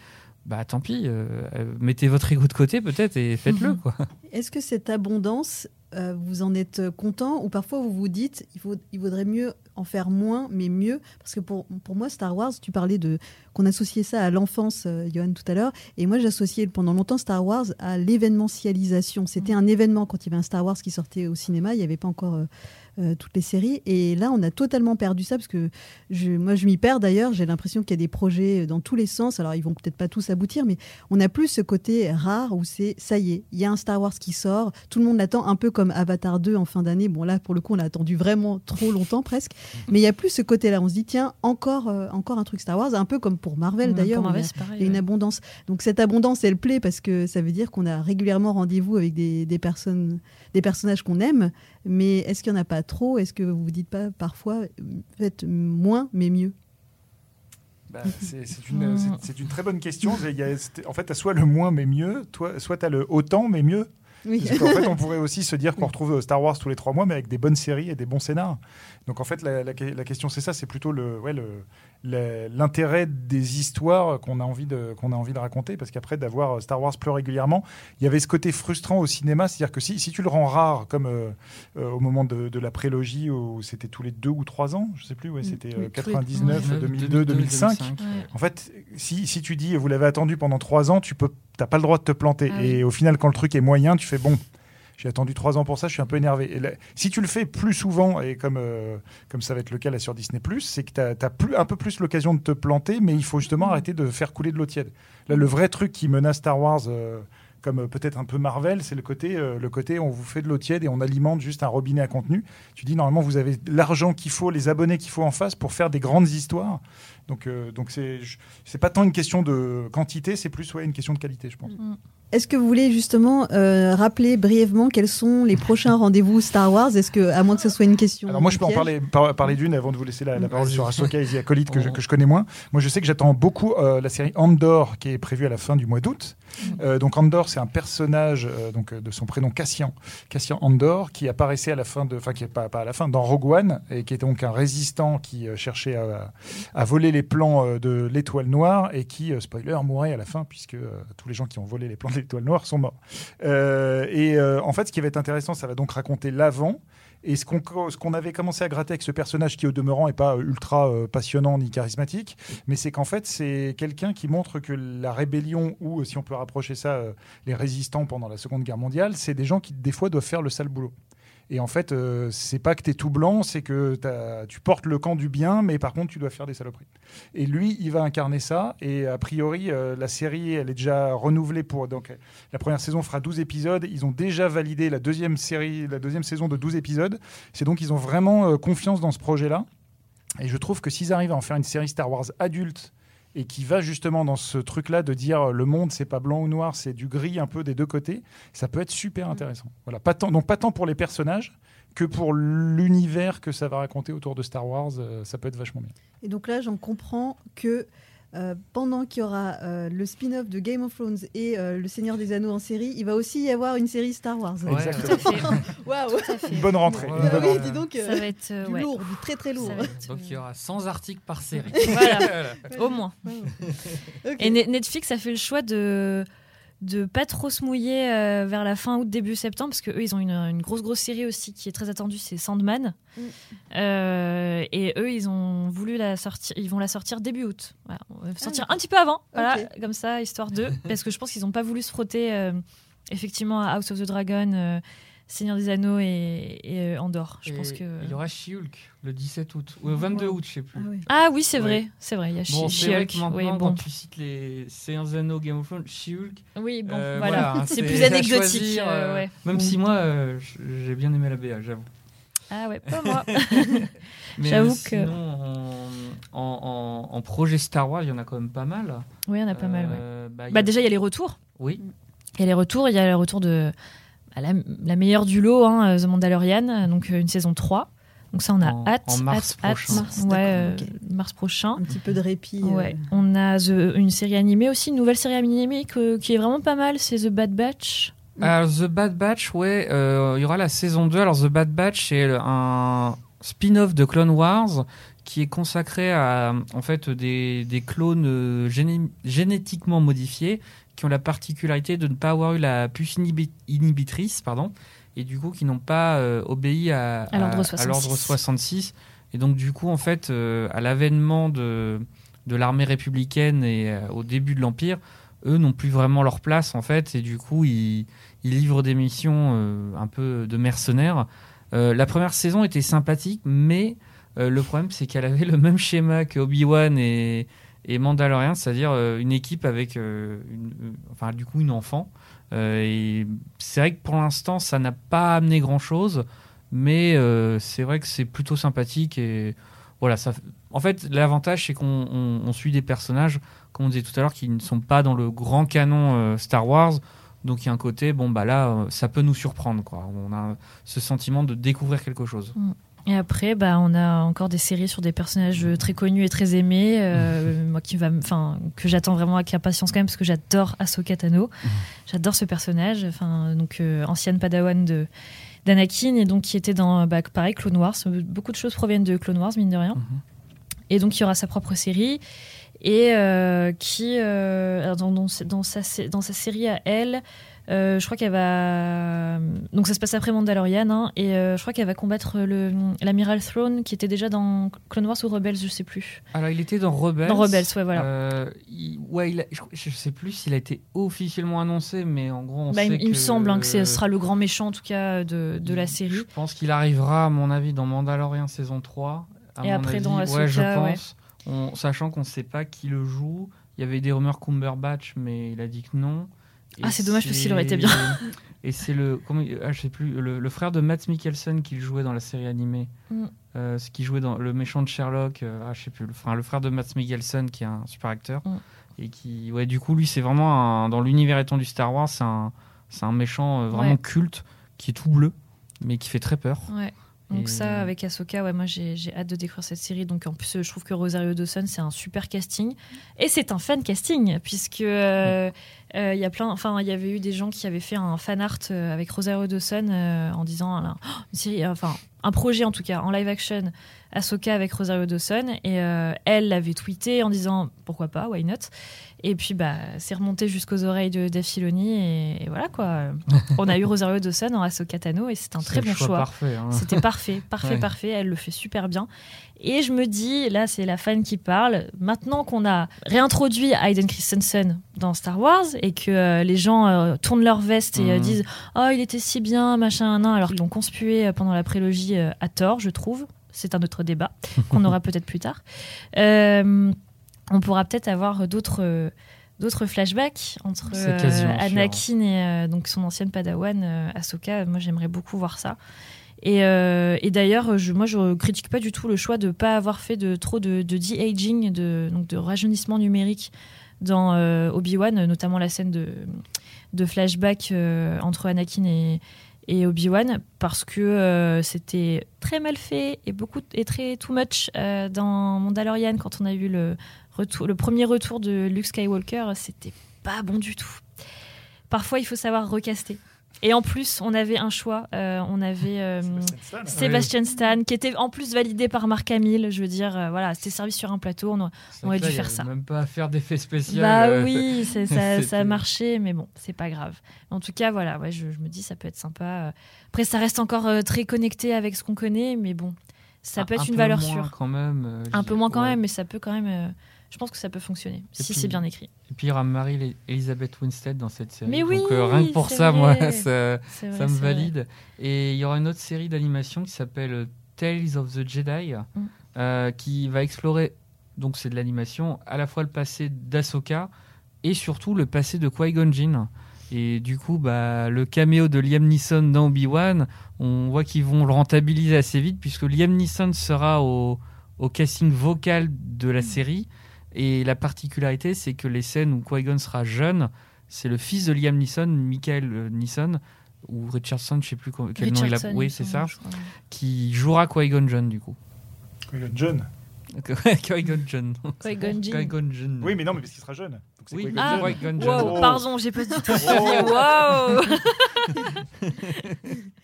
Bah tant pis, euh, euh, mettez votre ego de côté peut-être et faites-le Mhm. quoi. Est-ce que cette abondance, euh, vous en êtes content ou parfois vous vous dites il, faut, il vaudrait mieux en faire moins mais mieux? Parce que pour, pour moi, Star Wars, tu parlais de qu'on associait ça à l'enfance, euh, Johan, tout à l'heure, et moi j'associais pendant longtemps Star Wars à l'événementialisation. C'était un événement quand il y avait un Star Wars qui sortait au cinéma, il n'y avait pas encore euh, euh, toutes les séries, et là on a totalement perdu ça parce que je, moi je m'y perds d'ailleurs, j'ai l'impression qu'il y a des projets dans tous les sens, alors ils vont peut-être pas tous aboutir, mais on n'a plus ce côté rare où c'est ça y est, il y a un Star Wars qui sort, tout le monde l'attend un peu comme Avatar 2 en fin d'année. Bon là pour le coup on l'a attendu vraiment trop longtemps presque, *laughs* mais il y a plus ce côté-là. On se dit tiens encore euh, encore un truc Star Wars, un peu comme pour Marvel d'ailleurs. pour où il y a- Marvel, c'est pareil, il y a une ouais. abondance. Donc cette abondance, elle plaît parce que ça veut dire qu'on a régulièrement rendez-vous avec des, des personnes, des personnages qu'on aime. Mais est-ce qu'il n'y en a pas trop? Est-ce que vous vous dites pas parfois, faites moins mais mieux? Bah, c'est c'est une, très bonne question. Il y a- c'était- en fait, tu as soit le moins mais mieux, toi, soit tu as le autant mais mieux. Oui. Parce qu'en fait, on *laughs* pourrait aussi se dire qu'on retrouve euh, Star Wars tous les trois mois, mais avec des bonnes séries et des bons scénars. Donc en fait, la, la- la question c'est ça, c'est plutôt le, ouais, le- le- l'intérêt des histoires qu'on a envie de qu'on a envie de raconter, parce qu'après d'avoir euh, Star Wars plus régulièrement, il y avait ce côté frustrant au cinéma, c'est-à-dire que si, si tu le rends rare, comme euh, euh, au moment de, de la prélogie où c'était tous les deux ou trois ans, je sais plus, ouais, Mm. c'était Oui, euh, tous les- 99, Ouais. 2002, 2005. Ouais. En fait, si, si tu dis vous l'avez attendu pendant trois ans, tu peux, t'as pas le droit de te planter. Ah oui. Et au final, quand le truc est moyen, tu fais bon. J'ai attendu trois ans pour ça, je suis un peu énervé. Et là, si tu le fais plus souvent, et comme, euh, comme ça va être le cas là sur Disney, c'est que tu as, plus, un peu plus l'occasion de te planter, mais il faut justement arrêter de faire couler de l'eau tiède. Là, le vrai truc qui menace Star Wars, euh, comme euh, peut-être un peu Marvel, c'est le côté, euh, le côté on vous fait de l'eau tiède et on alimente juste un robinet à contenu. Tu dis normalement, vous avez l'argent qu'il faut, les abonnés qu'il faut en face pour faire des grandes histoires. Donc, euh, donc c'est c'est pas tant une question de quantité, c'est plus ouais, une question de qualité, je pense. Est-ce que vous voulez justement euh, rappeler brièvement quels sont les prochains rendez-vous Star Wars? Est-ce que, à moins que ce soit une question. Alors moi, je peux en parler, par- parler d'une avant de vous laisser la, la parole sur Ahsoka et The Acolyte que, je, Oh. que je connais moins. Moi, je sais que j'attends beaucoup euh, la série Andor qui est prévue à la fin du mois d'août. Euh, donc Andor, c'est un personnage euh, donc de son prénom Cassian, Cassian Andor, qui apparaissait à la fin de, enfin qui est pas, pas à la fin dans Rogue One et qui était donc un résistant qui euh, cherchait à, à voler les plans euh, de l'étoile noire et qui, euh, spoiler, mourait à la fin puisque euh, tous les gens qui ont volé les plans de l'étoile noire sont morts. Euh, et euh, en fait, ce qui va être intéressant, ça va donc raconter l'avant. Et ce qu'on avait commencé à gratter avec ce personnage, qui au demeurant n'est pas ultra euh, passionnant ni charismatique, mais c'est qu'en fait, c'est quelqu'un qui montre que la rébellion, ou si on peut rapprocher ça, les résistants pendant la Seconde Guerre mondiale, c'est des gens qui, des fois, doivent faire le sale boulot. Et en fait, euh, c'est pas que tu es tout blanc, c'est que tu portes le camp du bien, mais par contre, tu dois faire des saloperies. Et lui, il va incarner ça. Et a priori, euh, la série, elle est déjà renouvelée pour. Donc, la première saison fera 12 épisodes. Ils ont déjà validé la deuxième série, la deuxième saison de 12 épisodes. C'est donc, ils ont vraiment euh, confiance dans ce projet-là. Et je trouve que s'ils arrivent à en faire une série Star Wars adulte et qui va justement dans ce truc-là de dire euh, le monde c'est pas blanc ou noir, c'est du gris un peu des deux côtés, ça peut être super intéressant. Voilà, pas tant, donc pas tant pour les personnages que pour l'univers que ça va raconter autour de Star Wars, euh, ça peut être vachement bien. Et donc là, j'en comprends que euh, pendant qu'il y aura euh, le spin-off de Game of Thrones et euh, Le Seigneur des Anneaux en série, il va aussi y avoir une série Star Wars. Ouais. Exactement. Tout à fait. *laughs* Waouh Tout à fait. Une bonne rentrée. Ouais, une Ah bonne oui, rentrée. dis donc, Ça va être euh, du ouais. lourd, du très très lourd. Être, Donc il y aura 100 articles par série. Voilà, *laughs* au moins. Et Ne- Netflix a fait le choix de de pas trop se mouiller euh, vers la fin août début septembre parce que eux ils ont une, une grosse grosse série aussi qui est très attendue c'est Sandman Mm. Euh, et eux ils ont voulu la sortir ils vont la sortir début août voilà. On va sortir un petit peu avant voilà comme ça histoire de parce que je pense qu'ils ont pas voulu se frotter euh, effectivement à House of the Dragon Seigneur des Anneaux et, et, euh, Andorre je Et pense que Il y aura She-Hulk le 17 août, ou le 22 août, je sais plus. Ah oui. ah oui c'est Ouais. vrai c'est vrai il y a Bon, She-Hulk oui, bon. quand tu cites les Seigneurs des Anneaux, Game of Thrones, She-Hulk, oui bon euh, voilà, *laughs* c'est plus anecdotique euh, ouais. Même si moi, euh, j'ai bien aimé la BA, j'avoue. ah ouais pas moi *laughs* *laughs* J'avoue que- sinon, en, en, en- projet Star Wars, il y en a quand même pas mal. oui il y en a pas mal ouais. Bah, Bah a- déjà il y a les retours. Oui, Il y a les retours, il y a le retour de la, la meilleure du lot, hein, The Mandalorian, donc euh, une saison 3. Donc ça on a En- hâte, en mars hâte, prochain. hâte. Mars, ouais, d'accord, euh, mars prochain. Un petit peu de répit. euh. On a The- une série animée aussi, une nouvelle série animée que- qui est vraiment pas mal, c'est The Bad Batch. Alors, The Bad Batch, ouais, euh, il y aura la saison 2. Alors, The Bad Batch, c'est un spin-off de Clone Wars qui est consacré à, en fait, des, des clones euh, géné- génétiquement modifiés qui ont la particularité de ne pas avoir eu la puce inhibi- inhibitrice, pardon, et du coup, qui n'ont pas euh, obéi à, À l'ordre 66. l'ordre 66. Et donc, du coup, en fait, euh, à l'avènement de, de l'armée républicaine et euh, au début de l'Empire, eux n'ont plus vraiment leur place, en fait, et du coup, ils il livre des missions un peu de mercenaires. La première saison était sympathique, mais le problème c'est qu'elle avait le même schéma que Obi-Wan et, et Mandalorian, c'est-à-dire euh, une équipe avec, euh, euh, enfin du coup une enfant. Et c'est vrai que pour l'instant ça n'a pas amené grand-chose, mais c'est vrai que c'est plutôt sympathique et voilà. Ça, en fait, l'avantage c'est qu'on on- on suit des personnages, comme on disait tout à l'heure, qui ne sont pas dans le grand canon Star Wars. Donc il y a un côté, bon bah là, ça peut nous surprendre, quoi. On a ce sentiment de découvrir quelque chose. Et après, bah, on a encore des séries sur des personnages très connus et très aimés, euh, *laughs* moi qui va, enfin, que j'attends vraiment avec impatience quand même parce que j'adore Ahsoka Tano. J'adore ce personnage, enfin, donc euh, ancienne Padawan de d'Anakin et donc qui était dans, bah, pareil, Clone Wars. Beaucoup de choses proviennent de Clone Wars, mine de rien. Et donc il y aura sa propre série et euh, qui, euh, dans, dans, dans sa, dans sa série à elle, euh, je crois qu'elle va. Donc ça se passe après Mandalorian, hein, et euh, je crois qu'elle va combattre le l'amiral Throne qui était déjà dans Clone Wars ou Rebels, je sais plus. Alors il était dans Rebels. Dans Rebels, ouais, voilà. Euh, il- ouais, il a- je, je sais plus s'il a été officiellement annoncé, mais en gros, on Bah, sait il, me semble hein, que ce sera le grand méchant en tout cas de, de la Je série. pense qu'il arrivera, à mon avis, dans Mandalorian saison 3. à Et après avis. dans Ouais, je Ahsoka, ouais. pense. On- sachant qu'on ne sait pas qui le joue. Il y avait des rumeurs Cumberbatch, mais il a dit que non. Ah, c'est dommage parce qu'il aurait été bien. Et c'est le, comment, ah, je sais plus, le, le frère de Matt Mikkelsen qui jouait dans la série animée. Mm. Euh, ce qui jouait dans le méchant de Sherlock. euh, ah, je sais plus. Le, enfin, le frère de Matt Mikkelsen qui est un super acteur. Mm. Et qui, ouais, du coup, lui, c'est vraiment un- dans l'univers étant du Star Wars, c'est un, c'est un méchant euh, vraiment Ouais. culte qui est tout bleu, mais qui fait très peur. Ouais. Donc Et- ça, avec Ahsoka, ouais, moi j'ai hâte de découvrir cette série. Donc en plus, je trouve que Rosario Dawson, c'est un super casting. Et c'est un fan casting, puisque euh, euh, il y a plein, enfin, il y avait eu des gens qui avaient fait un fan art euh, avec Rosario Dawson euh, en disant, ah là, oh, une série, enfin, un projet en tout cas, en live action, Ahsoka avec Rosario Dawson. Et euh, elle l'avait tweeté en disant, pourquoi pas, why not? Et puis, bah, c'est remonté jusqu'aux oreilles de Dave Filoni. Et, et voilà quoi. *laughs* On a eu Rosario Dawson en Ahsoka Tano et c'est un très bon choix. parfait. hein. C'était parfait, *laughs* parfait, Ouais. parfait. Elle le fait super bien. Et je me dis, là, c'est la fan qui parle. Maintenant qu'on a réintroduit Hayden Christensen dans Star Wars et que euh, les gens euh, tournent leur veste et euh, Mhm. disent Oh, il était si bien, machin, nan, alors qu'ils l'ont conspué pendant la prélogie à tort, je trouve. C'est un autre débat qu'on aura *laughs* peut-être plus tard. Euh, on pourra peut-être avoir d'autres. D'autres flashbacks entre euh. Anakin et euh, donc son ancienne Padawan euh, Ahsoka. Moi, j'aimerais beaucoup voir ça. Et, et d'ailleurs, je, moi, je critique pas du tout le choix de pas avoir fait de trop de, de de-aging, de, donc de rajeunissement numérique dans Obi-Wan, notamment la scène de, de flashback entre Anakin et, et Obi-Wan, parce que euh, c'était très mal fait et beaucoup et très too much euh, dans Mandalorian quand on a eu le retour, le premier retour de Luke Skywalker, c'était pas bon du tout. Parfois, il faut savoir recaster. Et en plus, on avait un choix. euh, on avait euh, Sébastien Stan. Sébastien Stan, qui était en plus validé par Marc Hamill. Je veux dire, euh, voilà, c'était servi sur un plateau. On, aurait dû là, faire y avait ça. Même pas à faire d'effets spéciaux. Bah euh, oui, *laughs* ça, ça a marché, mais bon, c'est pas grave. En tout cas, voilà, ouais, je, je me dis, ça peut être sympa. Après, ça reste encore euh, très connecté avec ce qu'on connaît, mais bon, ça un- peut être un une peu valeur moins sûre. Quand même, euh, Un peu moins quand ouais. même, mais ça peut quand même. Je pense que ça peut fonctionner, si c'est bien écrit. Et puis il y aura Marie Elisabeth Winstead dans cette série. Mais Donc, oui, euh, rien que pour ça, moi, ça, C'est vrai, ça me vrai. valide. Et il y aura une autre série d'animation qui s'appelle euh, Tales of the Jedi, Mm. euh, qui va explorer, donc c'est de l'animation, à la fois le passé d'Ahsoka et surtout le passé de Qui-Gon Jinn. Et du coup, bah, le caméo de Liam Neeson dans Obi-Wan, on voit qu'ils vont le rentabiliser assez vite, puisque Liam Neeson sera au, au casting vocal de la série. Et la particularité, c'est que les scènes où Qui-Gon sera jeune, c'est le fils de Liam Neeson, Michael euh, Neeson, ou Richardson, je sais plus quel nom il a. Richardson, Oui, c'est ça. Qui jouera Qui-Gon jeune, du coup. Le John. *laughs* Qui-Gon jeune. Qui-Gon. Qui-Gon. Oui, mais non, mais parce qu'il sera jeune. Donc Oui, Qui-Gon Ah. Qui-Gon jeune. Wow, Oh. pardon, j'ai pas du tout suivi. *laughs* *laughs*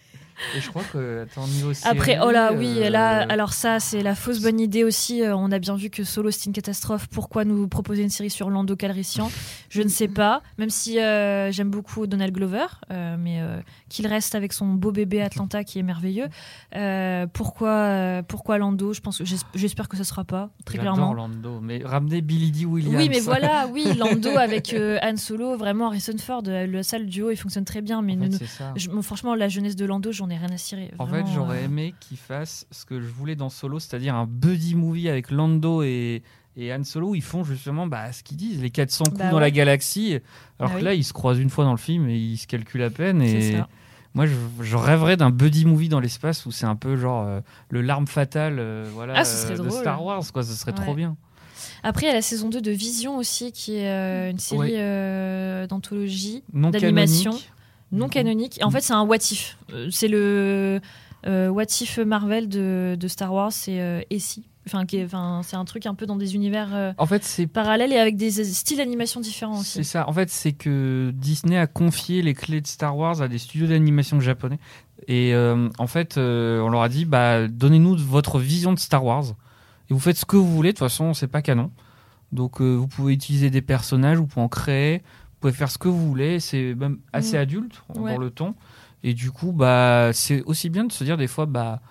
Et je crois que, attends, niveau série, Après, oh là, oui, euh, là, alors ça, c'est la fausse bonne idée aussi. Euh, on a bien vu que Solo, c'est une catastrophe. Pourquoi nous proposer une série sur Lando Calrissian? Je ne sais pas. Même si euh, j'aime beaucoup Donald Glover, euh, mais qu'il reste avec son beau bébé Atlanta qui est merveilleux. Pourquoi, pourquoi Lando? Je pense, j'espère que ça sera pas très clairement. Lando, mais ramener Billy D. Williams. Oui, mais voilà, *laughs* oui, Lando avec Han Solo, vraiment Harrison Ford, le sale duo, il fonctionne très bien. Mais En fait, nous- je- franchement, la jeunesse de Lando, j'en ai rien à cirer. En fait, Vraiment, j'aurais euh, aimé qu'il fasse ce que je voulais dans Solo, c'est-à-dire un buddy movie avec Lando et, et Han Solo, où ils font justement bah, ce qu'ils disent, les 400 coups Bah dans ouais. la galaxie. Alors Bah que oui. là, ils se croisent une fois dans le film et ils se calculent à peine. Et ça. moi, je, je rêverais d'un buddy movie dans l'espace où c'est un peu genre euh, le larme fatale euh, voilà, Ah, de drôle. Star Wars. Quoi, ce serait trop bien. Après, il y a la saison 2 de Vision aussi, qui est euh, une série Ouais. euh, d'anthologie D'animation. Non canonique. Et en Mm. fait, c'est un what if. Euh, C'est le. Euh, What If Marvel de, de Star Wars, c'est euh, Essie. Enfin, qui est- enfin, c'est un truc un peu dans des univers euh, En fait, c'est parallèles et avec des styles d'animation différents C'est aussi. ça. En fait, c'est que Disney a confié les clés de Star Wars à des studios d'animation japonais. Et euh, en fait, on leur a dit bah, donnez-nous votre vision de Star Wars. Et vous faites ce que vous voulez. De toute façon, c'est pas canon. Donc, vous pouvez utiliser des personnages, vous pouvez en créer, pouvez faire ce que vous voulez. C'est même assez Mm. adulte Ouais. dans le ton. Et du coup, bah, c'est aussi bien de se dire des fois, bah,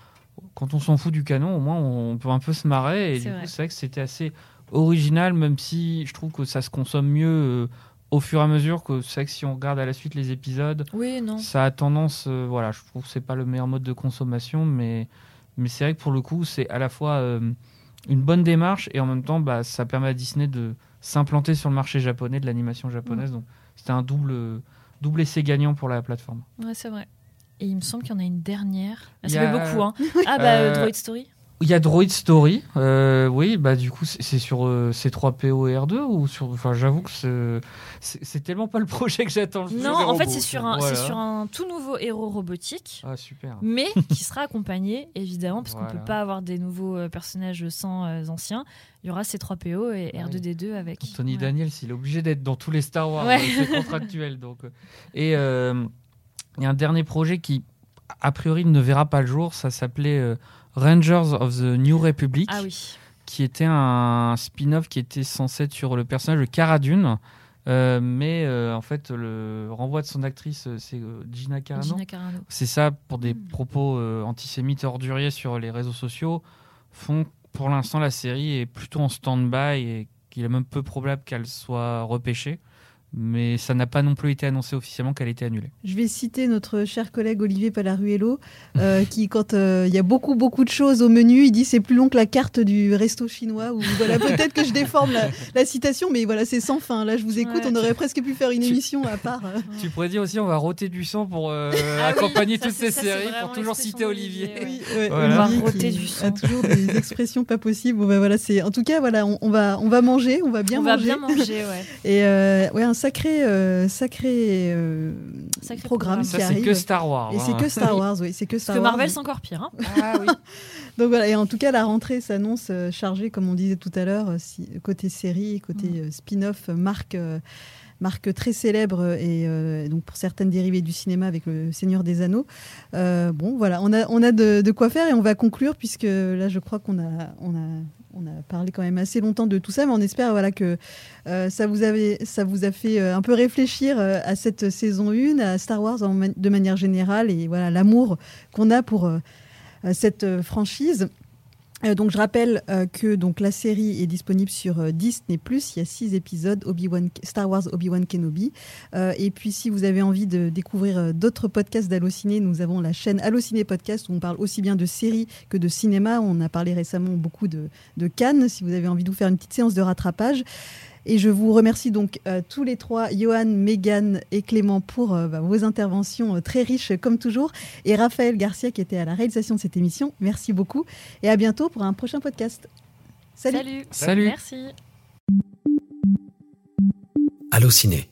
quand on s'en fout du canon, au moins on peut un peu se marrer. Et C'est vrai. vrai que c'était assez original, même si je trouve que ça se consomme mieux euh, au fur et à mesure. Que c'est vrai que si on regarde à la suite les épisodes, Oui, non. ça a tendance, euh, voilà, je trouve que c'est pas le meilleur mode de consommation, mais, mais c'est vrai que pour le coup, c'est à la fois euh, une bonne démarche et en même temps, bah, ça permet à Disney de s'implanter sur le marché japonais de l'animation japonaise. Donc c'était un double, double essai gagnant pour la plateforme. Ouais, c'est vrai. Et il me semble qu'il y en a une dernière. Ah, ça a- fait beaucoup, hein. *laughs* Ah, bah, Euh, Droid Story. Il y a Droid Story, euh, oui, bah du coup c'est sur euh, C3PO et R2 ou sur, enfin j'avoue que c'est- tellement pas le *laughs* projet que j'attends. Non, en fait, c'est sur, un, Voilà. c'est sur un tout nouveau héros robotique. Ah super. mais qui sera accompagné évidemment parce qu'on Voilà. peut pas avoir des nouveaux euh, personnages sans euh, anciens. Il y aura ces 3 PO et Ah oui. R2D2 avec. Tony Ouais. Daniels, il est obligé d'être dans tous les Star Wars, Ouais. c'est contractuel. Donc, et il y a un dernier projet qui, a priori, ne verra pas le jour. Ça s'appelait Rangers of the New Republic, Ah oui. qui était un spin-off qui était censé être sur le personnage de Cara Dune. Euh, mais euh, en fait, le renvoi de son actrice, euh, c'est Gina Carano. C'est ça, pour des Mm. propos euh, antisémites orduriers sur les réseaux sociaux, font que, pour l'instant la série est plutôt en stand-by et qu'il est même peu probable qu'elle soit repêchée. Mais ça n'a pas non plus été annoncé officiellement qu'elle était annulée. Je vais citer notre cher collègue Olivier Palaruello, euh, *laughs* qui, quand euh, il y a beaucoup, beaucoup de choses au menu, il dit c'est plus long que la carte du resto chinois. Ou voilà, peut-être que je déforme la, la citation, mais voilà, c'est sans fin. Là, je vous écoute, Ouais. on aurait presque pu faire une Tu- émission à part. euh. *laughs* Tu pourrais dire aussi, on va roter du sang pour euh, Ah accompagner toutes ces ça, séries, pour toujours citer Olivier. Oui, ouais, Voilà. On va roter du sang. A toujours des expressions pas possibles. Bon, bah, voilà, c'est en tout cas voilà, on, on va on va manger, on va bien On va manger. bien manger, ouais. *laughs* Et euh, ouais, un sacré euh, sacré, euh, Sacré programme, programme. qui Ça, c'est arrive. que Star Wars. Et hein. c'est que Star Wars, oui, c'est que Parce Star que Wars. Marvel, c'est encore pire. Hein. Ah oui. *laughs* Donc voilà, et en tout cas, la rentrée s'annonce euh, chargée, comme on disait tout à l'heure, euh, si- côté série, côté Mm. euh, spin-off, euh, marque, euh, marque très célèbre euh, et euh, donc pour certaines dérivées du cinéma avec le Seigneur des Anneaux. Euh, bon, voilà, on a, on a de, de quoi faire et on va conclure puisque là, je crois qu'on a, on a, on a parlé quand même assez longtemps de tout ça, mais on espère voilà que euh, ça vous avait, ça vous a fait euh, un peu réfléchir euh, à cette saison 1, à Star Wars de manière générale et voilà l'amour qu'on a pour cette franchise. Euh, donc je rappelle euh, que donc la série est disponible sur euh, Disney+. Il y a six épisodes Obi-Wan Star Wars Obi-Wan Kenobi. Et puis si vous avez envie de découvrir d'autres podcasts d'Allociné, nous avons la chaîne Allociné Podcast où on parle aussi bien de séries que de cinéma. On a parlé récemment beaucoup de, de Cannes. Si vous avez envie de vous faire une petite séance de rattrapage. Et je vous remercie donc euh, tous les trois, Johan, Megan et Clément, pour euh, bah, vos interventions euh, très riches comme toujours. Et Raphaël Garcia qui était à la réalisation de cette émission. Merci beaucoup. Et à bientôt pour un prochain podcast. Salut. Salut. Salut. Merci. Allociné,